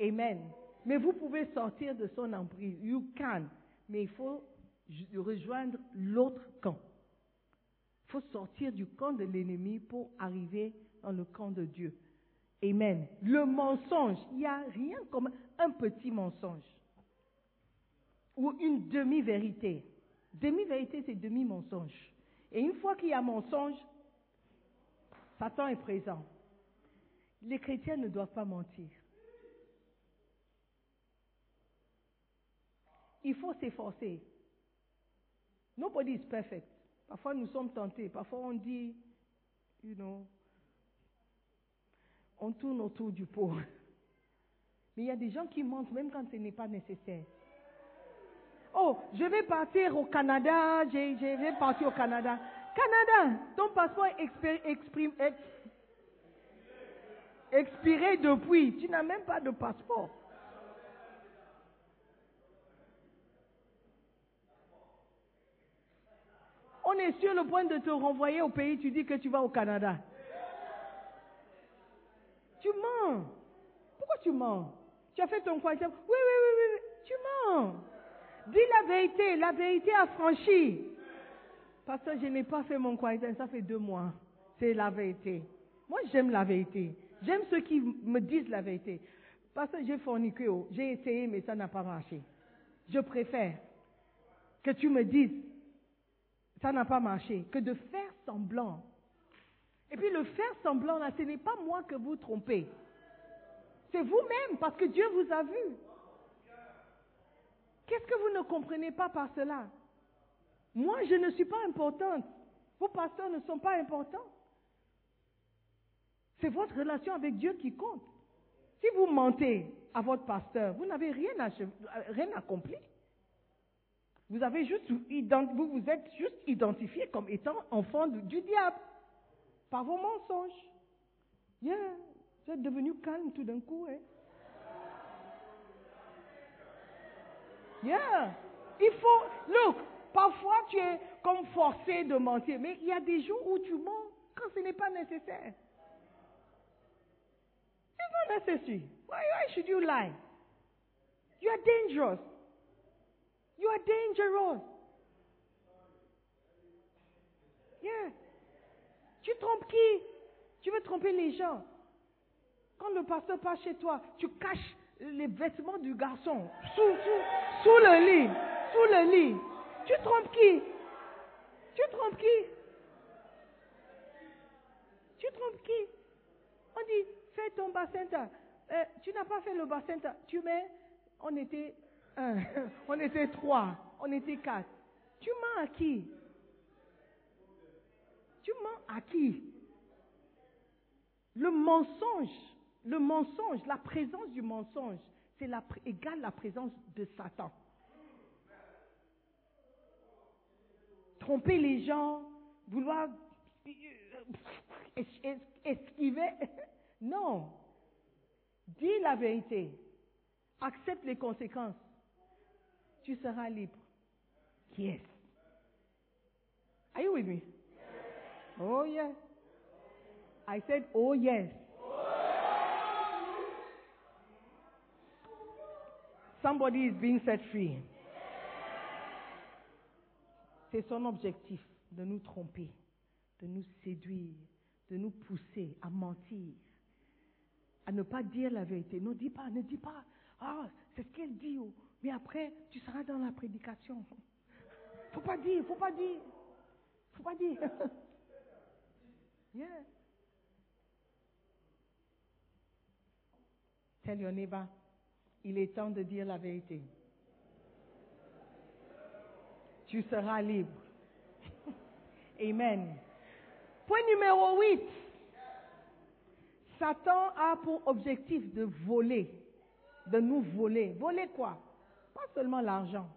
Amen. Mais vous pouvez sortir de son emprise. You can. Mais il faut rejoindre l'autre camp. Il faut sortir du camp de l'ennemi pour arriver dans le camp de Dieu. Amen. Le mensonge, il n'y a rien comme un petit mensonge ou une demi-vérité. Demi-vérité, c'est demi-mensonge. Et une fois qu'il y a mensonge, Satan est présent. Les chrétiens ne doivent pas mentir. Il faut s'efforcer. Nobody is perfect. Parfois nous sommes tentés. Parfois on dit, you know, on tourne autour du pot. Mais il y a des gens qui mentent même quand ce n'est pas nécessaire. Oh, je vais partir au Canada, je, vais partir au Canada. Canada, ton passeport est expé- exprime- ex- expiré depuis. Tu n'as même pas de passeport. On est sur le point de te renvoyer au pays, tu dis que tu vas au Canada. Tu mens. Pourquoi tu mens? Tu as fait ton. Oui, oui, oui, oui, oui. Tu mens. Dis la vérité. La vérité a franchi. Parce que je n'ai pas fait mon croissant, ça fait deux mois. C'est la vérité. Moi, j'aime la vérité. J'aime ceux qui me disent la vérité. Parce que j'ai forniqué, oh. j'ai essayé, mais ça n'a pas marché. Je préfère que tu me dises, ça n'a pas marché, que de faire semblant. Et puis le faire semblant, là, ce n'est pas moi que vous trompez. C'est vous-même, parce que Dieu vous a vu. Qu'est-ce que vous ne comprenez pas par cela? Moi, je ne suis pas importante. Vos pasteurs ne sont pas importants. C'est votre relation avec Dieu qui compte. Si vous mentez à votre pasteur, vous n'avez rien, accompli. Vous avez juste vous vous êtes juste identifié comme étant enfant du, du diable par vos mensonges. Yeah, vous êtes devenu calme tout d'un coup. Hein? Yeah, il faut. Look, parfois tu es comme forcé de mentir, mais il y a des jours où tu mens quand ce n'est pas nécessaire. It's not necessary. Why, why should you lie? You are dangerous. You are dangerous. Yeah. Tu trompes qui? Tu veux tromper les gens. Quand le pasteur passe chez toi, tu caches les vêtements du garçon sous, sous, sous le lit. Sous le lit. Tu trompes qui? Tu trompes qui? Tu trompes qui? On dit, fais ton bassin. Euh, tu n'as pas fait le bassin. Tu mets, on était un, on était trois, on était quatre. Tu mens à qui? Tu mens à qui? Le mensonge, le mensonge, la présence du mensonge, c'est la, égale la présence de Satan. Tromper les gens, vouloir euh, es- es- esquiver. Non. Dis la vérité. Accepte les conséquences. Tu seras libre. Yes. Are you with me? Oh yes. I said, oh yes. Somebody is being set free. C'est son objectif de nous tromper, de nous séduire, de nous pousser à mentir, à ne pas dire la vérité. Ne dis pas, ne dis pas. Ah, c'est ce qu'elle dit. oh. Mais après, tu seras dans la prédication. Faut pas dire, faut pas dire. Faut pas dire. yeah. Tell your neighbor, il est temps de dire la vérité. Tu seras libre. Amen. Point numéro 8. Satan a pour objectif de voler, de nous voler. Voler quoi? Pas seulement l'argent,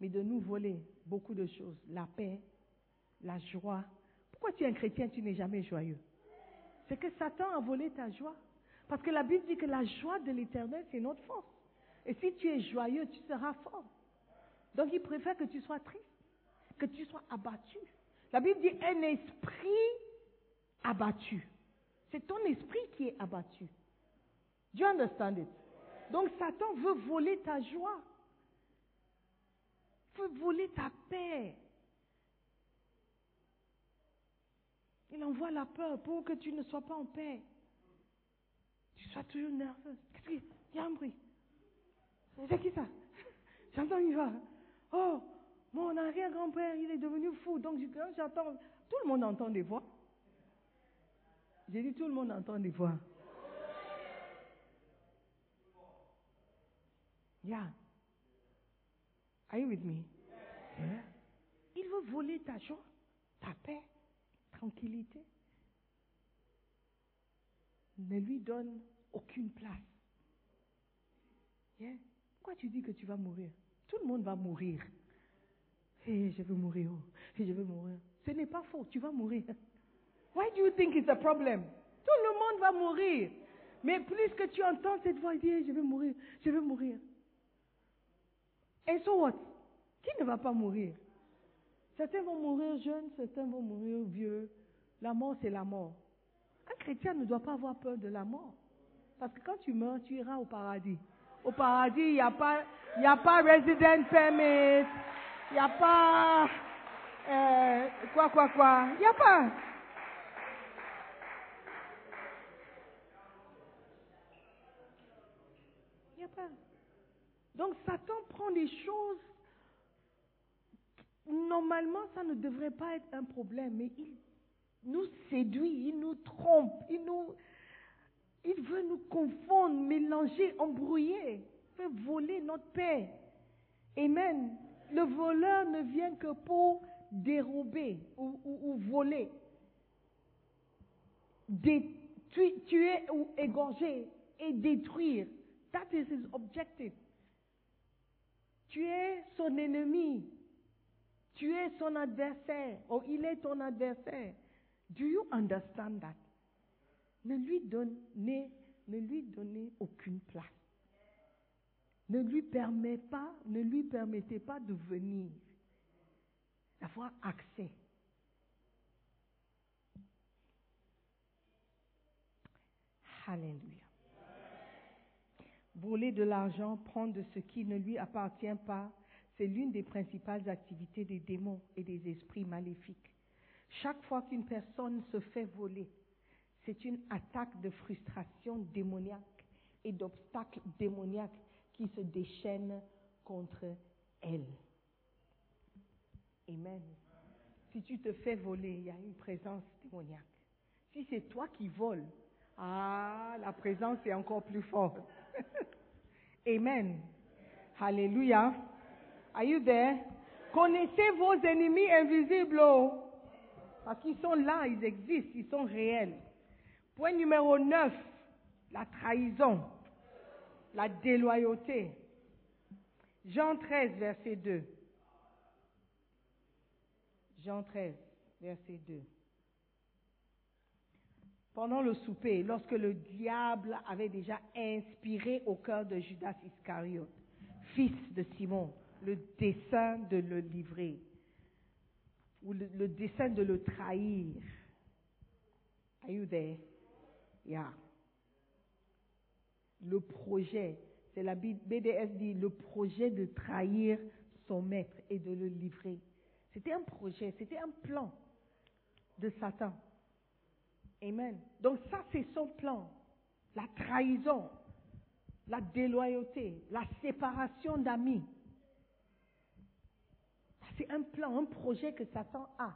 mais de nous voler beaucoup de choses. La paix, la joie. Pourquoi tu es un chrétien, tu n'es jamais joyeux? C'est que Satan a volé ta joie. Parce que la Bible dit que la joie de l'éternel, c'est notre force. Et si tu es joyeux, tu seras fort. Donc il préfère que tu sois triste, que tu sois abattu. La Bible dit un esprit abattu. C'est ton esprit qui est abattu. Do you understand it? Donc Satan veut voler ta joie, veut voler ta paix. Il envoie la peur pour que tu ne sois pas en paix. Tu sois toujours nerveux. Qu'est-ce qu'il y a? Un bruit C'est qui ça J'entends une voix. Oh, mon arrière-grand-père, il est devenu fou. Donc quand j'entends, tout le monde entend des voix. J'ai dit tout le monde entend des voix. Yeah. Are you with me? Yeah. Il veut voler ta joie, ta paix, tranquillité. Ne lui donne aucune place. Yeah. Pourquoi tu dis que tu vas mourir? Tout le monde va mourir. Hé, je veux mourir. oh. Hé, je veux mourir. Ce n'est pas faux, tu vas mourir. Why do you think it's a problem? Tout le monde va mourir. Mais plus que tu entends cette voix dire, je vais mourir, je vais mourir. Et so what? Qui ne va pas mourir? Certains vont mourir jeunes, certains vont mourir vieux. La mort, c'est la mort. Un chrétien ne doit pas avoir peur de la mort. Parce que quand tu meurs, tu iras au paradis. Au paradis, il n'y a pas, il y a pas resident permit, il n'y a pas, euh, quoi, quoi, quoi. Il n'y a pas. Il n'y a pas. Donc Satan prend des choses. Normalement, ça ne devrait pas être un problème, mais il nous séduit, il nous trompe, il nous, il veut nous confondre, mélanger, embrouiller, il veut voler notre paix. Amen. Le voleur ne vient que pour dérober ou, voler. dé- tu- tuer ou égorger et détruire. That is his objective. Tu es son ennemi. Tu es son adversaire. Ou il est ton adversaire. Do you understand that? Ne lui donnez, ne lui donnez aucune place. Ne lui permet pas, ne lui permettez pas de venir, d'avoir accès. Alléluia. Voler de l'argent, prendre de ce qui ne lui appartient pas, c'est l'une des principales activités des démons et des esprits maléfiques. Chaque fois qu'une personne se fait voler, c'est une attaque de frustration démoniaque et d'obstacles démoniaques qui se déchaînent contre elle. Amen. Si tu te fais voler, il y a une présence démoniaque. Si c'est toi qui voles, ah, la présence est encore plus forte. Amen. Alléluia. Are you there? Connaissez vos ennemis invisibles. oh. Parce qu'ils sont là, ils existent, ils sont réels. Point numéro 9, la trahison, la déloyauté. Jean 13, verset 2. Jean 13, verset 2. Pendant le souper, lorsque le diable avait déjà inspiré au cœur de Judas Iscariote, fils de Simon, le dessein de le livrer, ou le, de le trahir. Are you there? Yeah. Le projet, c'est la BDS dit, le projet de trahir son maître et de le livrer. C'était un projet, c'était un plan de Satan. Amen. Donc ça, c'est son plan. La trahison, la déloyauté, la séparation d'amis. C'est un plan, un projet que Satan a.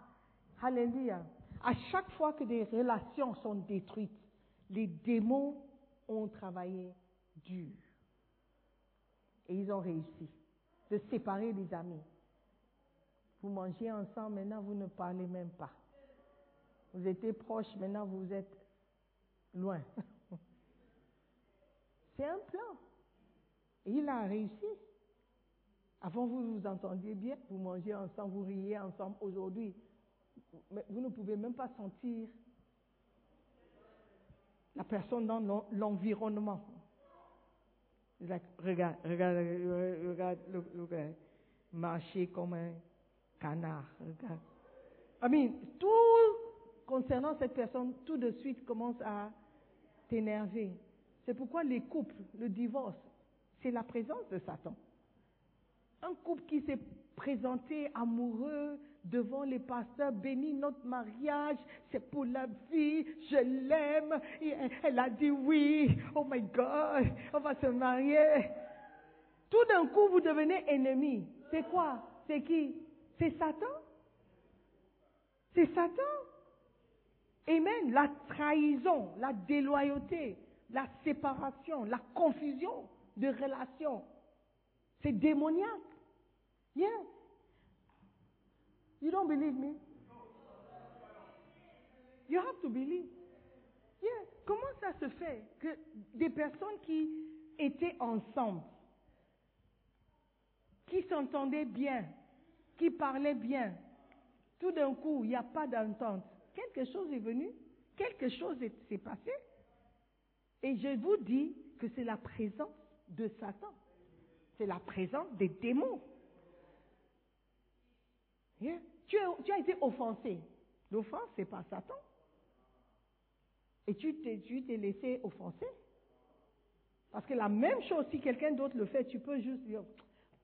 Alléluia. À chaque fois que des relations sont détruites, les démons ont travaillé dur. Et ils ont réussi de séparer les amis. Vous mangez ensemble, maintenant vous ne parlez même pas. Vous étiez proches, maintenant vous êtes loin. C'est un plan. Et il a réussi. Avant, vous vous entendiez bien, vous mangez ensemble, vous riez ensemble. Aujourd'hui, vous ne pouvez même pas sentir la personne dans l'en- l'environnement. Regarde, regarde, regarde, le, le gars, marcher comme un canard. Regarde. I mean, tout concernant cette personne, tout de suite commence à t'énerver. C'est pourquoi les couples, le divorce, c'est la présence de Satan. Un couple qui s'est présenté amoureux devant les pasteurs, bénis notre mariage, c'est pour la vie, je l'aime. Elle a dit oui, oh my God, on va se marier. Tout d'un coup, vous devenez ennemis. C'est quoi? C'est qui? C'est Satan? C'est Satan? Amen. La trahison, la déloyauté, la séparation, la confusion de relations. C'est démoniaque. Yeah. You don't believe me? You have to believe. Yeah. Comment ça se fait que des personnes qui étaient ensemble, qui s'entendaient bien, qui parlaient bien, tout d'un coup, il n'y a pas d'entente. Quelque chose est venu, quelque chose est- s'est passé. Et je vous dis que c'est la présence de Satan. C'est la présence des démons. As, tu as été offensé. L'offense, c'est pas Satan. Et tu t'es, tu t'es laissé offenser. Parce que la même chose, si quelqu'un d'autre le fait, tu peux juste dire,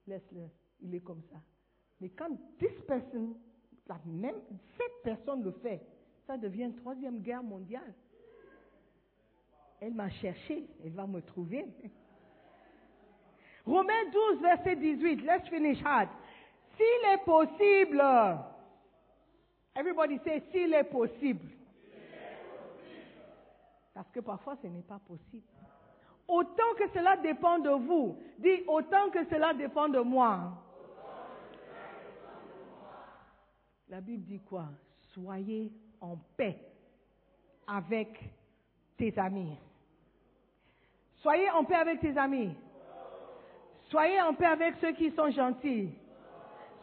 laisse-le, il est comme ça. Mais quand this person, la même, cette personne le fait, ça devient une troisième guerre mondiale. Elle m'a cherché, elle va me trouver. Romains 12, verset 18, let's finish hard. S'il est possible, everybody say, s'il est possible. Parce que parfois ce n'est pas possible. Autant que cela dépend de vous, dis autant que cela dépend de moi. La Bible dit quoi? Soyez en paix avec tes amis. Soyez en paix avec tes amis. Soyez en paix avec ceux qui sont gentils.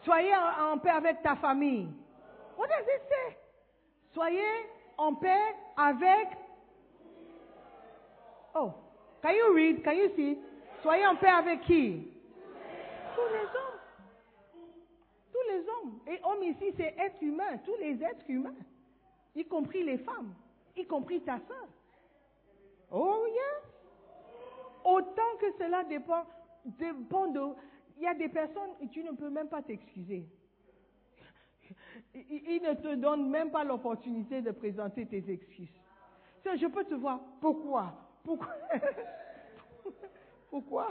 Soyez en, paix avec ta famille. What does it say? Soyez en paix avec. Oh, can you read? Can you see? Soyez en paix avec qui? Tous les hommes. Tous les hommes. Et homme ici, c'est être humain. Tous les êtres humains. Y compris les femmes. Y compris ta soeur. Oh, yes. Autant que cela dépend, de. Il y a des personnes tu ne peux même pas t'excuser. Ils ne te donnent même pas l'opportunité de présenter tes excuses. Je peux te voir. Pourquoi? Pourquoi? Pourquoi?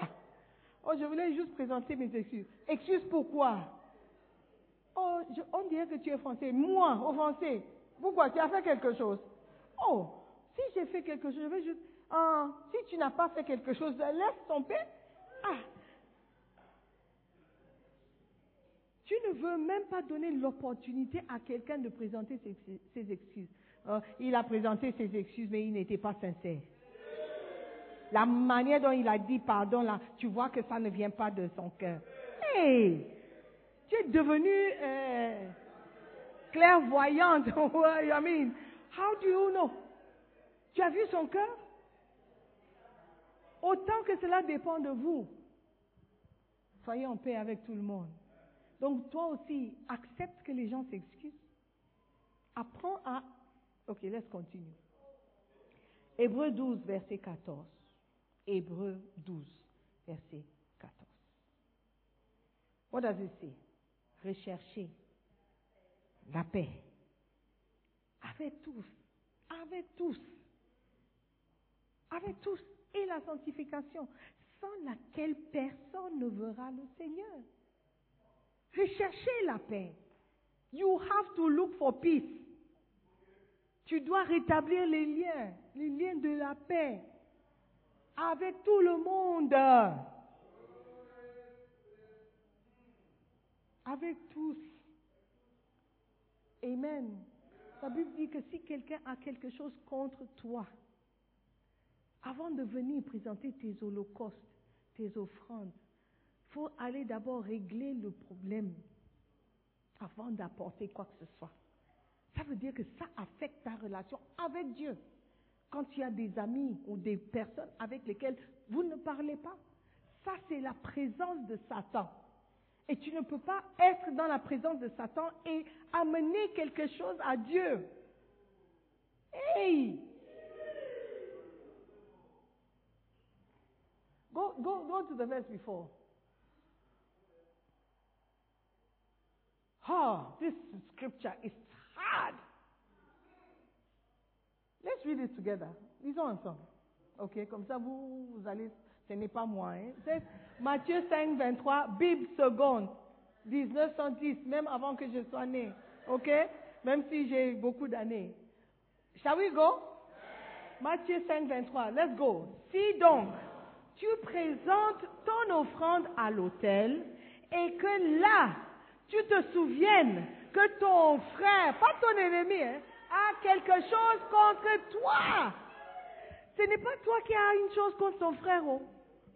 Oh, je voulais juste présenter mes excuses. Excuses pourquoi? Oh, je- on dirait que tu es français. Moi, offensé. Pourquoi? Tu as fait quelque chose. Oh, si j'ai fait quelque chose, je vais juste. Ah, si tu n'as pas fait quelque chose, laisse tomber. Ah. Tu ne veux même pas donner l'opportunité à quelqu'un de présenter ses, ses excuses. Ah, il a présenté ses excuses, mais il n'était pas sincère. La manière dont il a dit pardon, là, tu vois que ça ne vient pas de son cœur. Hey! Tu es devenu euh, clairvoyante. I mean, how do you know? Tu as vu son cœur? Autant que cela dépend de vous, soyez en paix avec tout le monde. Donc toi aussi, accepte que les gens s'excusent. Apprends à... Ok, laisse continuer. Hébreu 12, verset 14. Hébreu 12, verset 14. What does it say? Recherchez la paix avec tous, avec tous, avec tous, et la sanctification, sans laquelle personne ne verra le Seigneur. Recherchez la paix. You have to look for peace. Tu dois rétablir les liens, les liens de la paix avec tout le monde. Avec tous. Amen. La Bible dit que si quelqu'un a quelque chose contre toi, avant de venir présenter tes holocaustes, tes offrandes, il faut aller d'abord régler le problème avant d'apporter quoi que ce soit. Ça veut dire que ça affecte ta relation avec Dieu. Quand tu as des amis ou des personnes avec lesquelles vous ne parlez pas, ça c'est la présence de Satan. Et tu ne peux pas être dans la présence de Satan et amener quelque chose à Dieu. Hey! Go, go, go to the verse before. Oh, this scripture is hard. Let's read it together. Lisons ensemble. Ok, comme ça vous, allez. Ce n'est pas moi. Hein. C'est Matthieu 5, 23, Bible seconde, 1910, même avant que je sois né. Ok, même si j'ai beaucoup d'années. Shall we go? Matthieu 5, 23. Let's go. Si donc tu présentes ton offrande à l'autel et que là, tu te souviennes que ton frère, pas ton ennemi, hein, a quelque chose contre toi. Ce n'est pas toi qui as une chose contre ton frère, oh,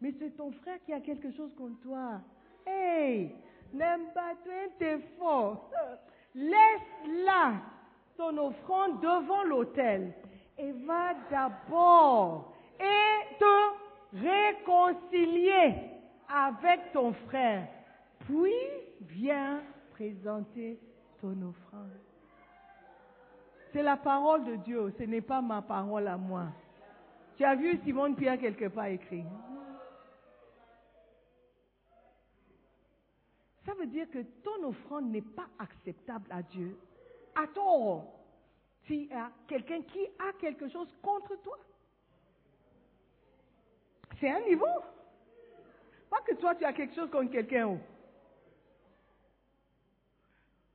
mais c'est ton frère qui a quelque chose contre toi. Hey, number 24. Laisse là ton offrande devant l'autel et va d'abord et te réconcilier avec ton frère. Puis viens présenter ton offrande. C'est la parole de Dieu, ce n'est pas ma parole à moi. Tu as vu Simone Pierre quelque part écrit. Ça veut dire que ton offrande n'est pas acceptable à Dieu. À tort. S'il y a quelqu'un qui a quelque chose contre toi. C'est un niveau. Pas que toi tu as quelque chose contre quelqu'un. oh.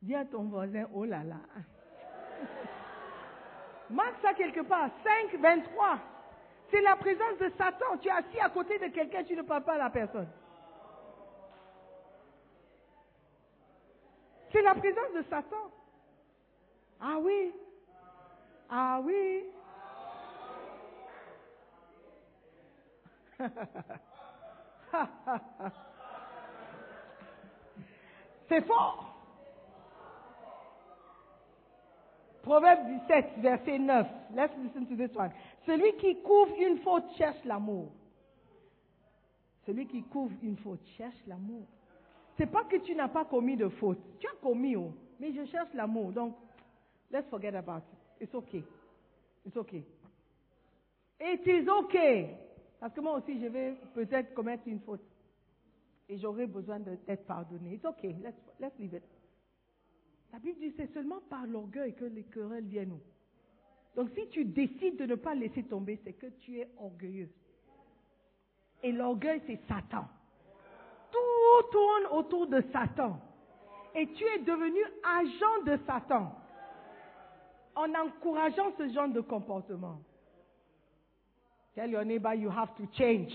Dis à ton voisin, oh là là. Marque ça quelque part, 5, 23. C'est la présence de Satan. Tu es assis à côté de quelqu'un, tu ne parles pas à la personne. C'est la présence de Satan. Ah oui. Ah oui. C'est fort. Proverbe 17, verset 9. Let's listen to this one. Celui qui couvre une faute cherche l'amour. Celui qui couvre une faute cherche l'amour. C'est pas que tu n'as pas commis de faute. Tu as commis, oh, mais je cherche l'amour. Donc, let's forget about it. It's okay. It's okay. It is okay. Parce que moi aussi, je vais peut-être commettre une faute. Et j'aurai besoin d'être pardonné. It's okay. Let's, let's leave it. La Bible dit c'est seulement par l'orgueil que les querelles viennent. Donc si tu décides de ne pas laisser tomber, c'est que tu es orgueilleux. Et l'orgueil, c'est Satan. Tout tourne autour de Satan. Et tu es devenu agent de Satan en encourageant ce genre de comportement. Tell your neighbor you have to change.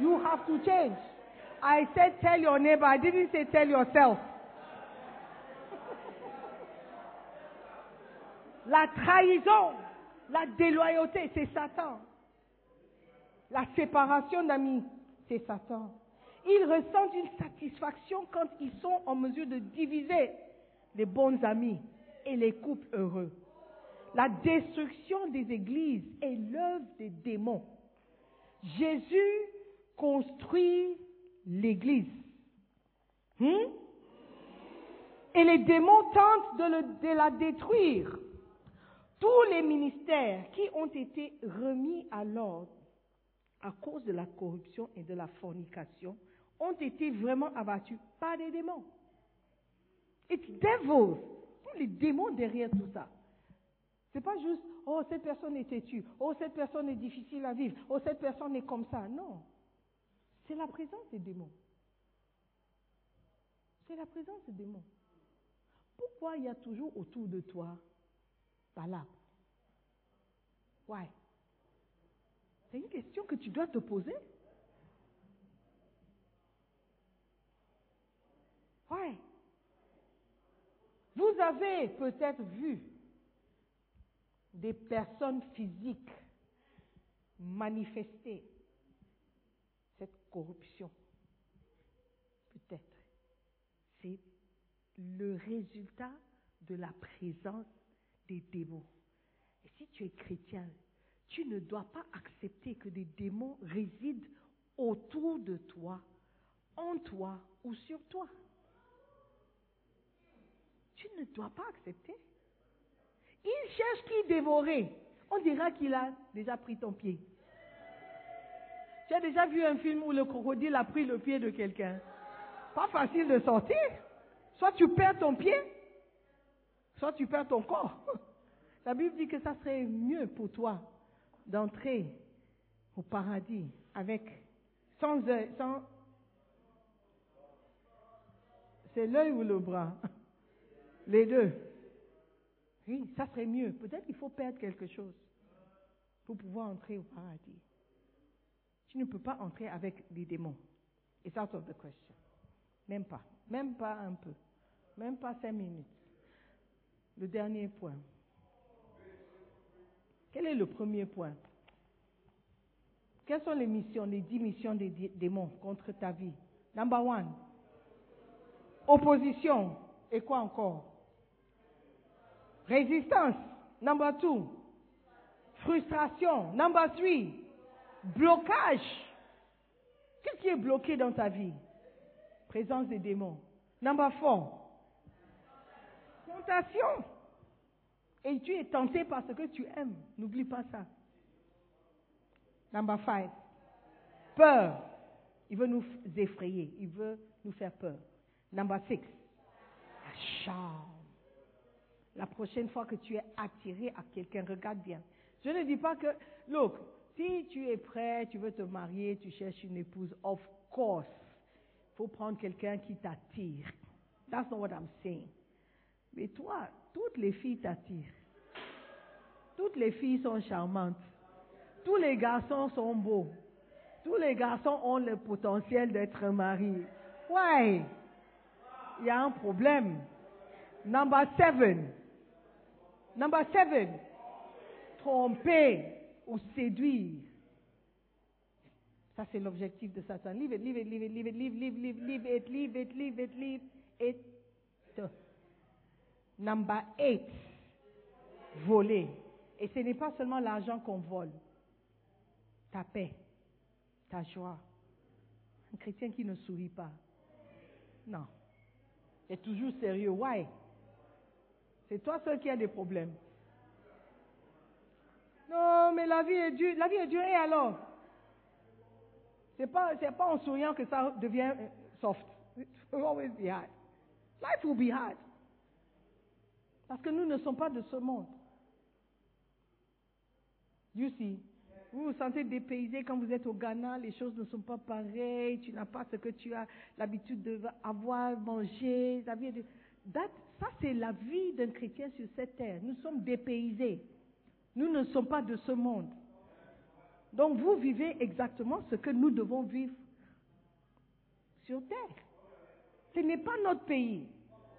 You have to change. I said tell your neighbor, I didn't say tell yourself. La trahison, la déloyauté, c'est Satan. La séparation d'amis, c'est Satan. Ils ressentent une satisfaction quand ils sont en mesure de diviser les bons amis et les couples heureux. La destruction des églises est l'œuvre des démons. Jésus construit l'église. Hmm? Et les démons tentent de, la détruire. Tous les ministères qui ont été remis à l'ordre à cause de la corruption et de la fornication ont été vraiment abattus par des démons. It's devils. Tous les démons derrière tout ça. C'est pas juste, oh, cette personne est têtue, oh, cette personne est difficile à vivre, oh, cette personne est comme ça. Non. C'est la présence des démons. C'est la présence des démons. Pourquoi il y a toujours autour de toi Balaam Why? C'est une question que tu dois te poser. Why? Vous avez peut-être vu des personnes physiques manifester cette corruption. Peut-être. C'est le résultat de la présence des démons. Et si tu es chrétien, tu ne dois pas accepter que des démons résident autour de toi, en toi ou sur toi. Tu ne dois pas accepter. Il cherche qui dévorer. On dira qu'il a déjà pris ton pied. Tu as déjà vu un film où le crocodile a pris le pied de quelqu'un Pas facile de sortir. Soit tu perds ton pied, soit tu perds ton corps. La Bible dit que ça serait mieux pour toi d'entrer au paradis avec sans sans c'est l'œil ou le bras, les deux. Oui, ça serait mieux. Peut-être qu'il faut perdre quelque chose pour pouvoir entrer au paradis. Tu ne peux pas entrer avec des démons. It's out of the question. Même pas. Même pas un peu. Même pas cinq minutes. Le dernier point. Quel est le premier point? Quelles sont les missions, les dix missions des démons contre ta vie? Number one. Opposition. Et quoi encore? Résistance. Number two. Frustration. Number three. Blocage. Qu'est-ce qui est bloqué dans ta vie? Présence des démons. Number four. Tentation. Et tu es tenté par ce que tu aimes. N'oublie pas ça. Number five. Peur. Il veut nous effrayer. Il veut nous faire peur. Number six. La charme. La prochaine fois que tu es attiré à quelqu'un, regarde bien. Je ne dis pas que, look, si tu es prêt, tu veux te marier, tu cherches une épouse, of course, faut prendre quelqu'un qui t'attire. That's not what I'm saying. Mais toi, toutes les filles t'attirent. Toutes les filles sont charmantes. Tous les garçons sont beaux. Tous les garçons ont le potentiel d'être mariés. Ouais. Il y a un problème. Number seven. Number seven. Tromper ou séduire. Ça, c'est l'objectif de Satan. Leave it, leave it, leave it, leave it, leave, leave, leave, leave it, leave it, leave it, leave it. Number eight, voler. Et ce n'est pas seulement l'argent qu'on vole. Ta paix, ta joie. Un chrétien qui ne sourit pas. Non. est toujours sérieux. Why? C'est toi seul qui as des problèmes. Non, mais la vie est dure. La vie est dure et alors? C'est pas, pas en souriant que ça devient euh, soft. It will always be hard. Life will be hard. Parce que nous ne sommes pas de ce monde. You see, vous vous sentez dépaysé quand vous êtes au Ghana, les choses ne sont pas pareilles, tu n'as pas ce que tu as l'habitude d'avoir mangé. Ça, c'est la vie d'un chrétien sur cette terre. Nous sommes dépaysés. Nous ne sommes pas de ce monde. Donc vous vivez exactement ce que nous devons vivre sur terre. Ce n'est pas notre pays.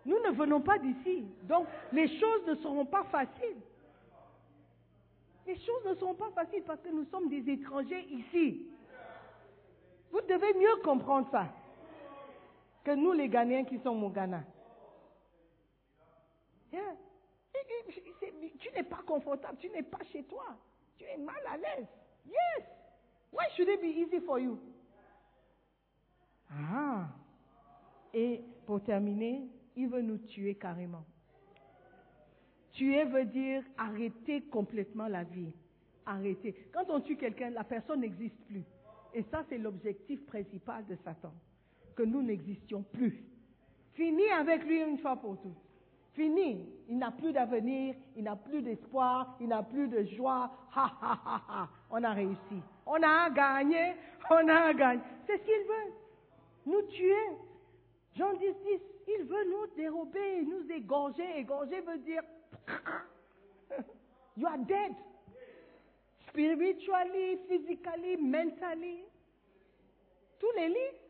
Nous ne venons pas d'ici. Donc les choses ne seront pas faciles. Les choses ne seront pas faciles parce que nous sommes des étrangers ici. Vous devez mieux comprendre ça que nous les Ghanéens qui sommes au Ghana. Tu n'es pas confortable, tu n'es pas chez toi, tu es mal à l'aise. Yes. Why should it be easy for you? Ah. Et pour terminer, il veut nous tuer carrément. Tuer veut dire arrêter complètement la vie. Arrêter. Quand on tue quelqu'un, la personne n'existe plus. Et ça, c'est l'objectif principal de Satan. Que nous n'existions plus. Fini avec lui une fois pour toutes. Fini. Il n'a plus d'avenir, il n'a plus d'espoir, il n'a plus de joie. Ha, ha, ha, ha. On a réussi. On a gagné, on a gagné. C'est ce qu'il veut. Nous tuer. Jean 10, 10, il veut nous dérober, nous égorger. Égorger veut dire, you are dead. Spiritually, physically, mentally. Tous les lits.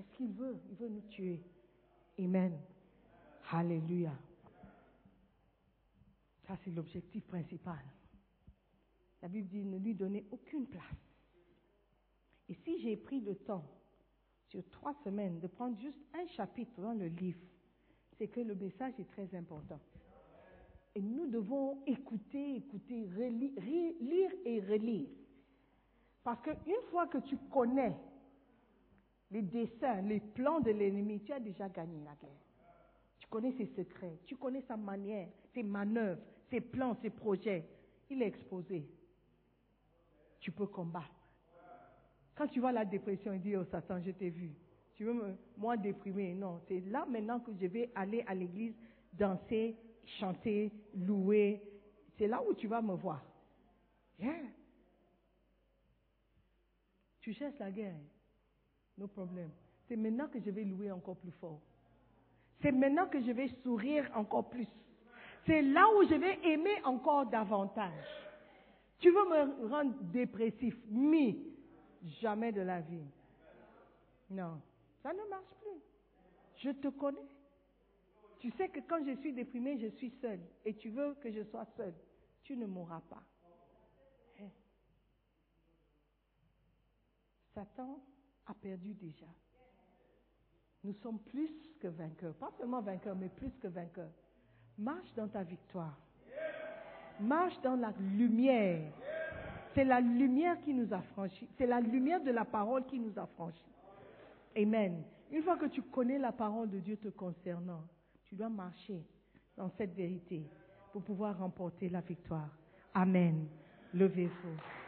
C'est ce qu'il veut. Il veut nous tuer. Amen. Alléluia. Ça, c'est l'objectif principal. La Bible dit ne lui donner aucune place. Et si j'ai pris le temps, sur trois semaines, de prendre juste un chapitre dans le livre, c'est que le message est très important. Et nous devons écouter, écouter, lire et relire. Parce qu'une fois que tu connais les dessins, les plans de l'ennemi, tu as déjà gagné la guerre. Tu connais ses secrets, tu connais sa manière, ses manœuvres, ses plans, ses projets. Il est exposé. Tu peux combattre. Quand tu vois la dépression, il dit, oh Satan, je t'ai vu. Tu veux me, moi déprimer? Non, c'est là maintenant que je vais aller à l'église, danser, chanter, louer. C'est là où tu vas me voir. Tu cherches la guerre. No problème. C'est maintenant que je vais louer encore plus fort. C'est maintenant que je vais sourire encore plus. C'est là où je vais aimer encore davantage. Tu veux me rendre dépressif, mi, jamais de la vie. Non, ça ne marche plus. Je te connais. Tu sais que quand je suis déprimé, je suis seule. Et tu veux que je sois seule. Tu ne mourras pas. Hein? Satan a perdu déjà. Nous sommes plus que vainqueurs. Pas seulement vainqueurs, mais plus que vainqueurs. Marche dans ta victoire. Marche dans la lumière. C'est la lumière qui nous a franchis. C'est la lumière de la parole qui nous a franchis. Amen. Une fois que tu connais la parole de Dieu te concernant, tu dois marcher dans cette vérité pour pouvoir remporter la victoire. Amen. Levez-vous.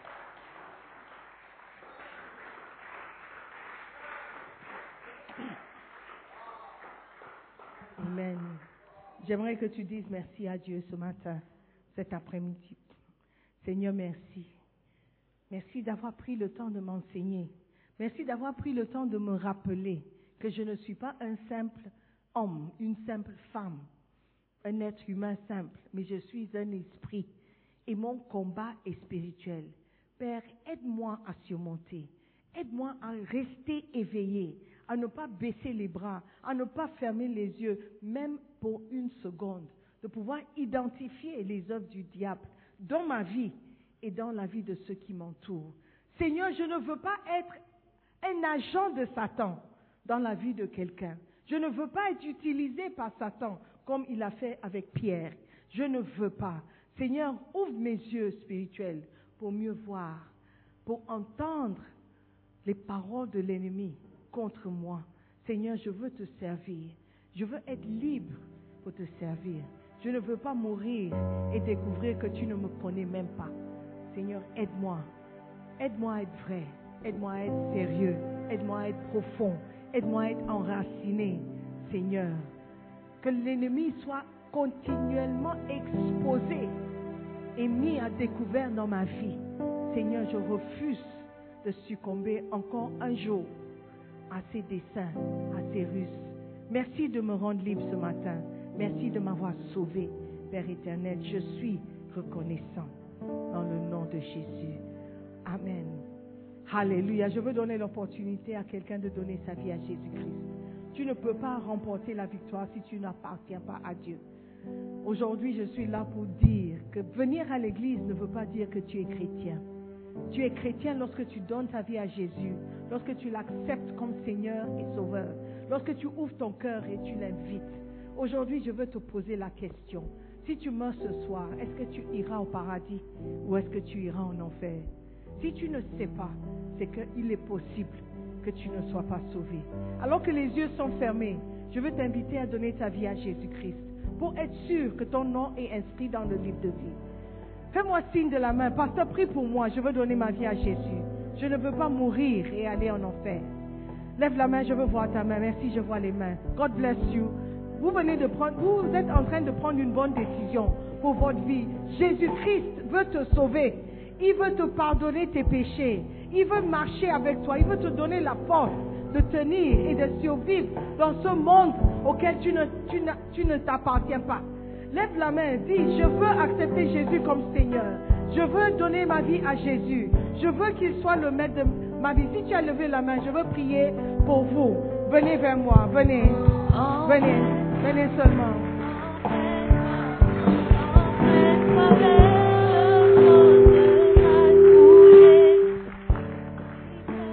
Amen. J'aimerais que tu dises merci à Dieu ce matin, cet après-midi. Seigneur, merci. Merci d'avoir pris le temps de m'enseigner. Merci d'avoir pris le temps de me rappeler que je ne suis pas un simple homme, une simple femme, un être humain simple, mais je suis un esprit et mon combat est spirituel. Père, aide-moi à surmonter. Aide-moi à rester éveillé, à ne pas baisser les bras, à ne pas fermer les yeux, même pour une seconde, de pouvoir identifier les œuvres du diable dans ma vie et dans la vie de ceux qui m'entourent. Seigneur, je ne veux pas être un agent de Satan dans la vie de quelqu'un. Je ne veux pas être utilisé par Satan comme il a fait avec Pierre. Je ne veux pas. Seigneur, ouvre mes yeux spirituels pour mieux voir, pour entendre les paroles de l'ennemi contre moi. Seigneur, je veux te servir. Je veux être libre pour te servir. Je ne veux pas mourir et découvrir que tu ne me connais même pas. Seigneur, aide-moi. Aide-moi à être vrai. Aide-moi à être sérieux. Aide-moi à être profond. Aide-moi à être enraciné. Seigneur, que l'ennemi soit continuellement exposé et mis à découvert dans ma vie. Seigneur, je refuse de succomber encore un jour à ces dessins, à ces ruses. Merci de me rendre libre ce matin. Merci de m'avoir sauvé, Père éternel. Je suis reconnaissant dans le nom de Jésus. Amen. Alléluia. Je veux donner l'opportunité à quelqu'un de donner sa vie à Jésus-Christ. Tu ne peux pas remporter la victoire si tu n'appartiens pas à Dieu. Aujourd'hui, je suis là pour dire que venir à l'église ne veut pas dire que tu es chrétien. Tu es chrétien lorsque tu donnes ta vie à Jésus, lorsque tu l'acceptes comme Seigneur et Sauveur, lorsque tu ouvres ton cœur et tu l'invites. Aujourd'hui, je veux te poser la question. Si tu meurs ce soir, est-ce que tu iras au paradis ou est-ce que tu iras en enfer? Si tu ne sais pas, c'est qu'il est possible que tu ne sois pas sauvé. Alors que les yeux sont fermés, je veux t'inviter à donner ta vie à Jésus-Christ pour être sûr que ton nom est inscrit dans le livre de vie. Fais-moi signe de la main. Pasteur, prie pour moi. Je veux donner ma vie à Jésus. Je ne veux pas mourir et aller en enfer. Lève la main, je veux voir ta main. Merci, je vois les mains. God bless you. Vous venez de prendre, vous êtes en train de prendre une bonne décision pour votre vie. Jésus-Christ veut te sauver. Il veut te pardonner tes péchés. Il veut marcher avec toi. Il veut te donner la force de tenir et de survivre dans ce monde auquel tu ne, tu n'as- tu ne t'appartiens pas. Lève la main, dis, je veux accepter Jésus comme Seigneur. Je veux donner ma vie à Jésus. Je veux qu'il soit le maître de ma vie. Si tu as levé la main, je veux prier pour vous. Venez vers moi, venez. Venez, venez seulement.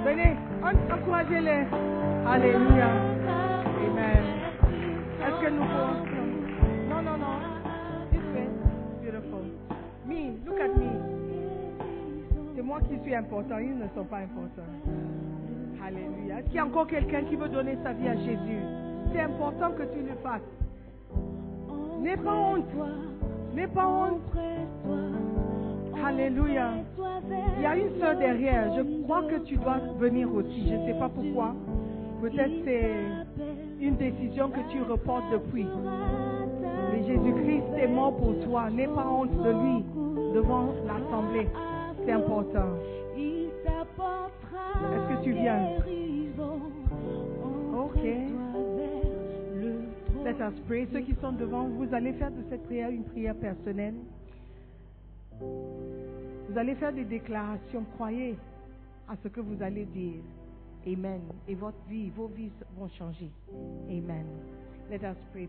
Venez, en- encouragez-les. Alléluia. Amen. Est-ce que nous. Me, look at me. C'est moi qui suis important, ils ne sont pas importants. Alléluia. Est-ce qu'il y a encore quelqu'un qui veut donner sa vie à Jésus? C'est important que tu le fasses. N'aie pas honte. N'aie pas honte. Alléluia. Il y a une soeur derrière. Je crois que tu dois venir aussi. Je ne sais pas pourquoi. Peut-être c'est une décision que tu reportes depuis. Mais Jésus-Christ est mort pour toi. N'aie pas honte de lui devant l'assemblée. C'est important. Est-ce que tu viens? Ok. Let us. Ceux qui sont devant, vous allez faire de cette prière une prière personnelle. Vous allez faire des déclarations. Croyez à ce que vous allez dire. Amen. Et votre vie, vos vies vont changer. Amen.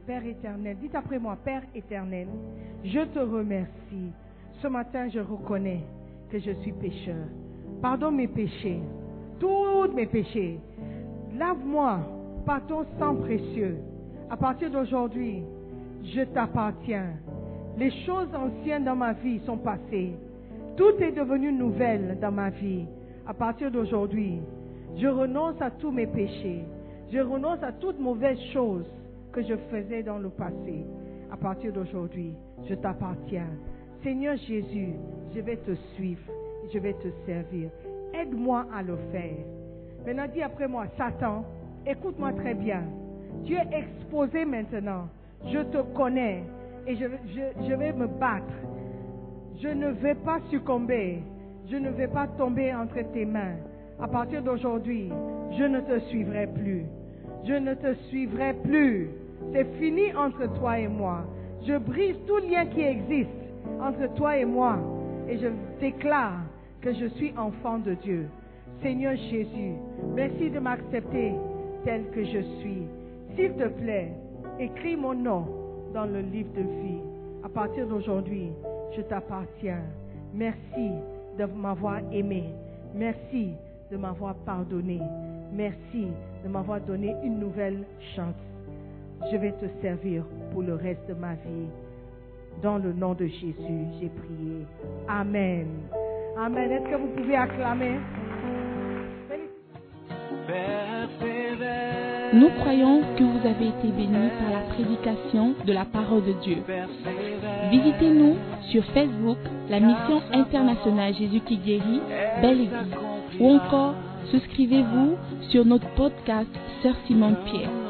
Père éternel, dites après moi, Père éternel, je te remercie. Ce matin, je reconnais que je suis pécheur. Pardonne mes péchés, tous mes péchés. Lave-moi par ton sang précieux. À partir d'aujourd'hui, je t'appartiens. Les choses anciennes dans ma vie sont passées. Tout est devenu nouvelle dans ma vie. À partir d'aujourd'hui, je renonce à tous mes péchés. Je renonce à toute mauvaise chose que je faisais dans le passé. À partir d'aujourd'hui, je t'appartiens. Seigneur Jésus, je vais te suivre. Je vais te servir. Aide-moi à le faire. Maintenant, dis après moi, Satan, écoute-moi très bien. Tu es exposé maintenant. Je te connais et je, je- vais me battre. Je ne vais pas succomber. Je ne vais pas tomber entre tes mains. À partir d'aujourd'hui, je ne te suivrai plus. Je ne te suivrai plus. C'est fini entre toi et moi. Je brise tout lien qui existe entre toi et moi. Et je déclare que je suis enfant de Dieu. Seigneur Jésus, merci de m'accepter tel que je suis. S'il te plaît, écris mon nom dans le livre de vie. À partir d'aujourd'hui, je t'appartiens. Merci de m'avoir aimé. Merci de m'avoir pardonné. Merci de m'avoir donné une nouvelle chance. Je vais te servir pour le reste de ma vie. Dans le nom de Jésus, j'ai prié. Amen. Amen. Est-ce que vous pouvez acclamer? Nous croyons que vous avez été bénis par la prédication de la parole de Dieu. Visitez-nous sur Facebook, la mission internationale Jésus qui guérit, Belle Église. Ou encore, souscrivez-vous sur notre podcast Sœur Simone Pierre.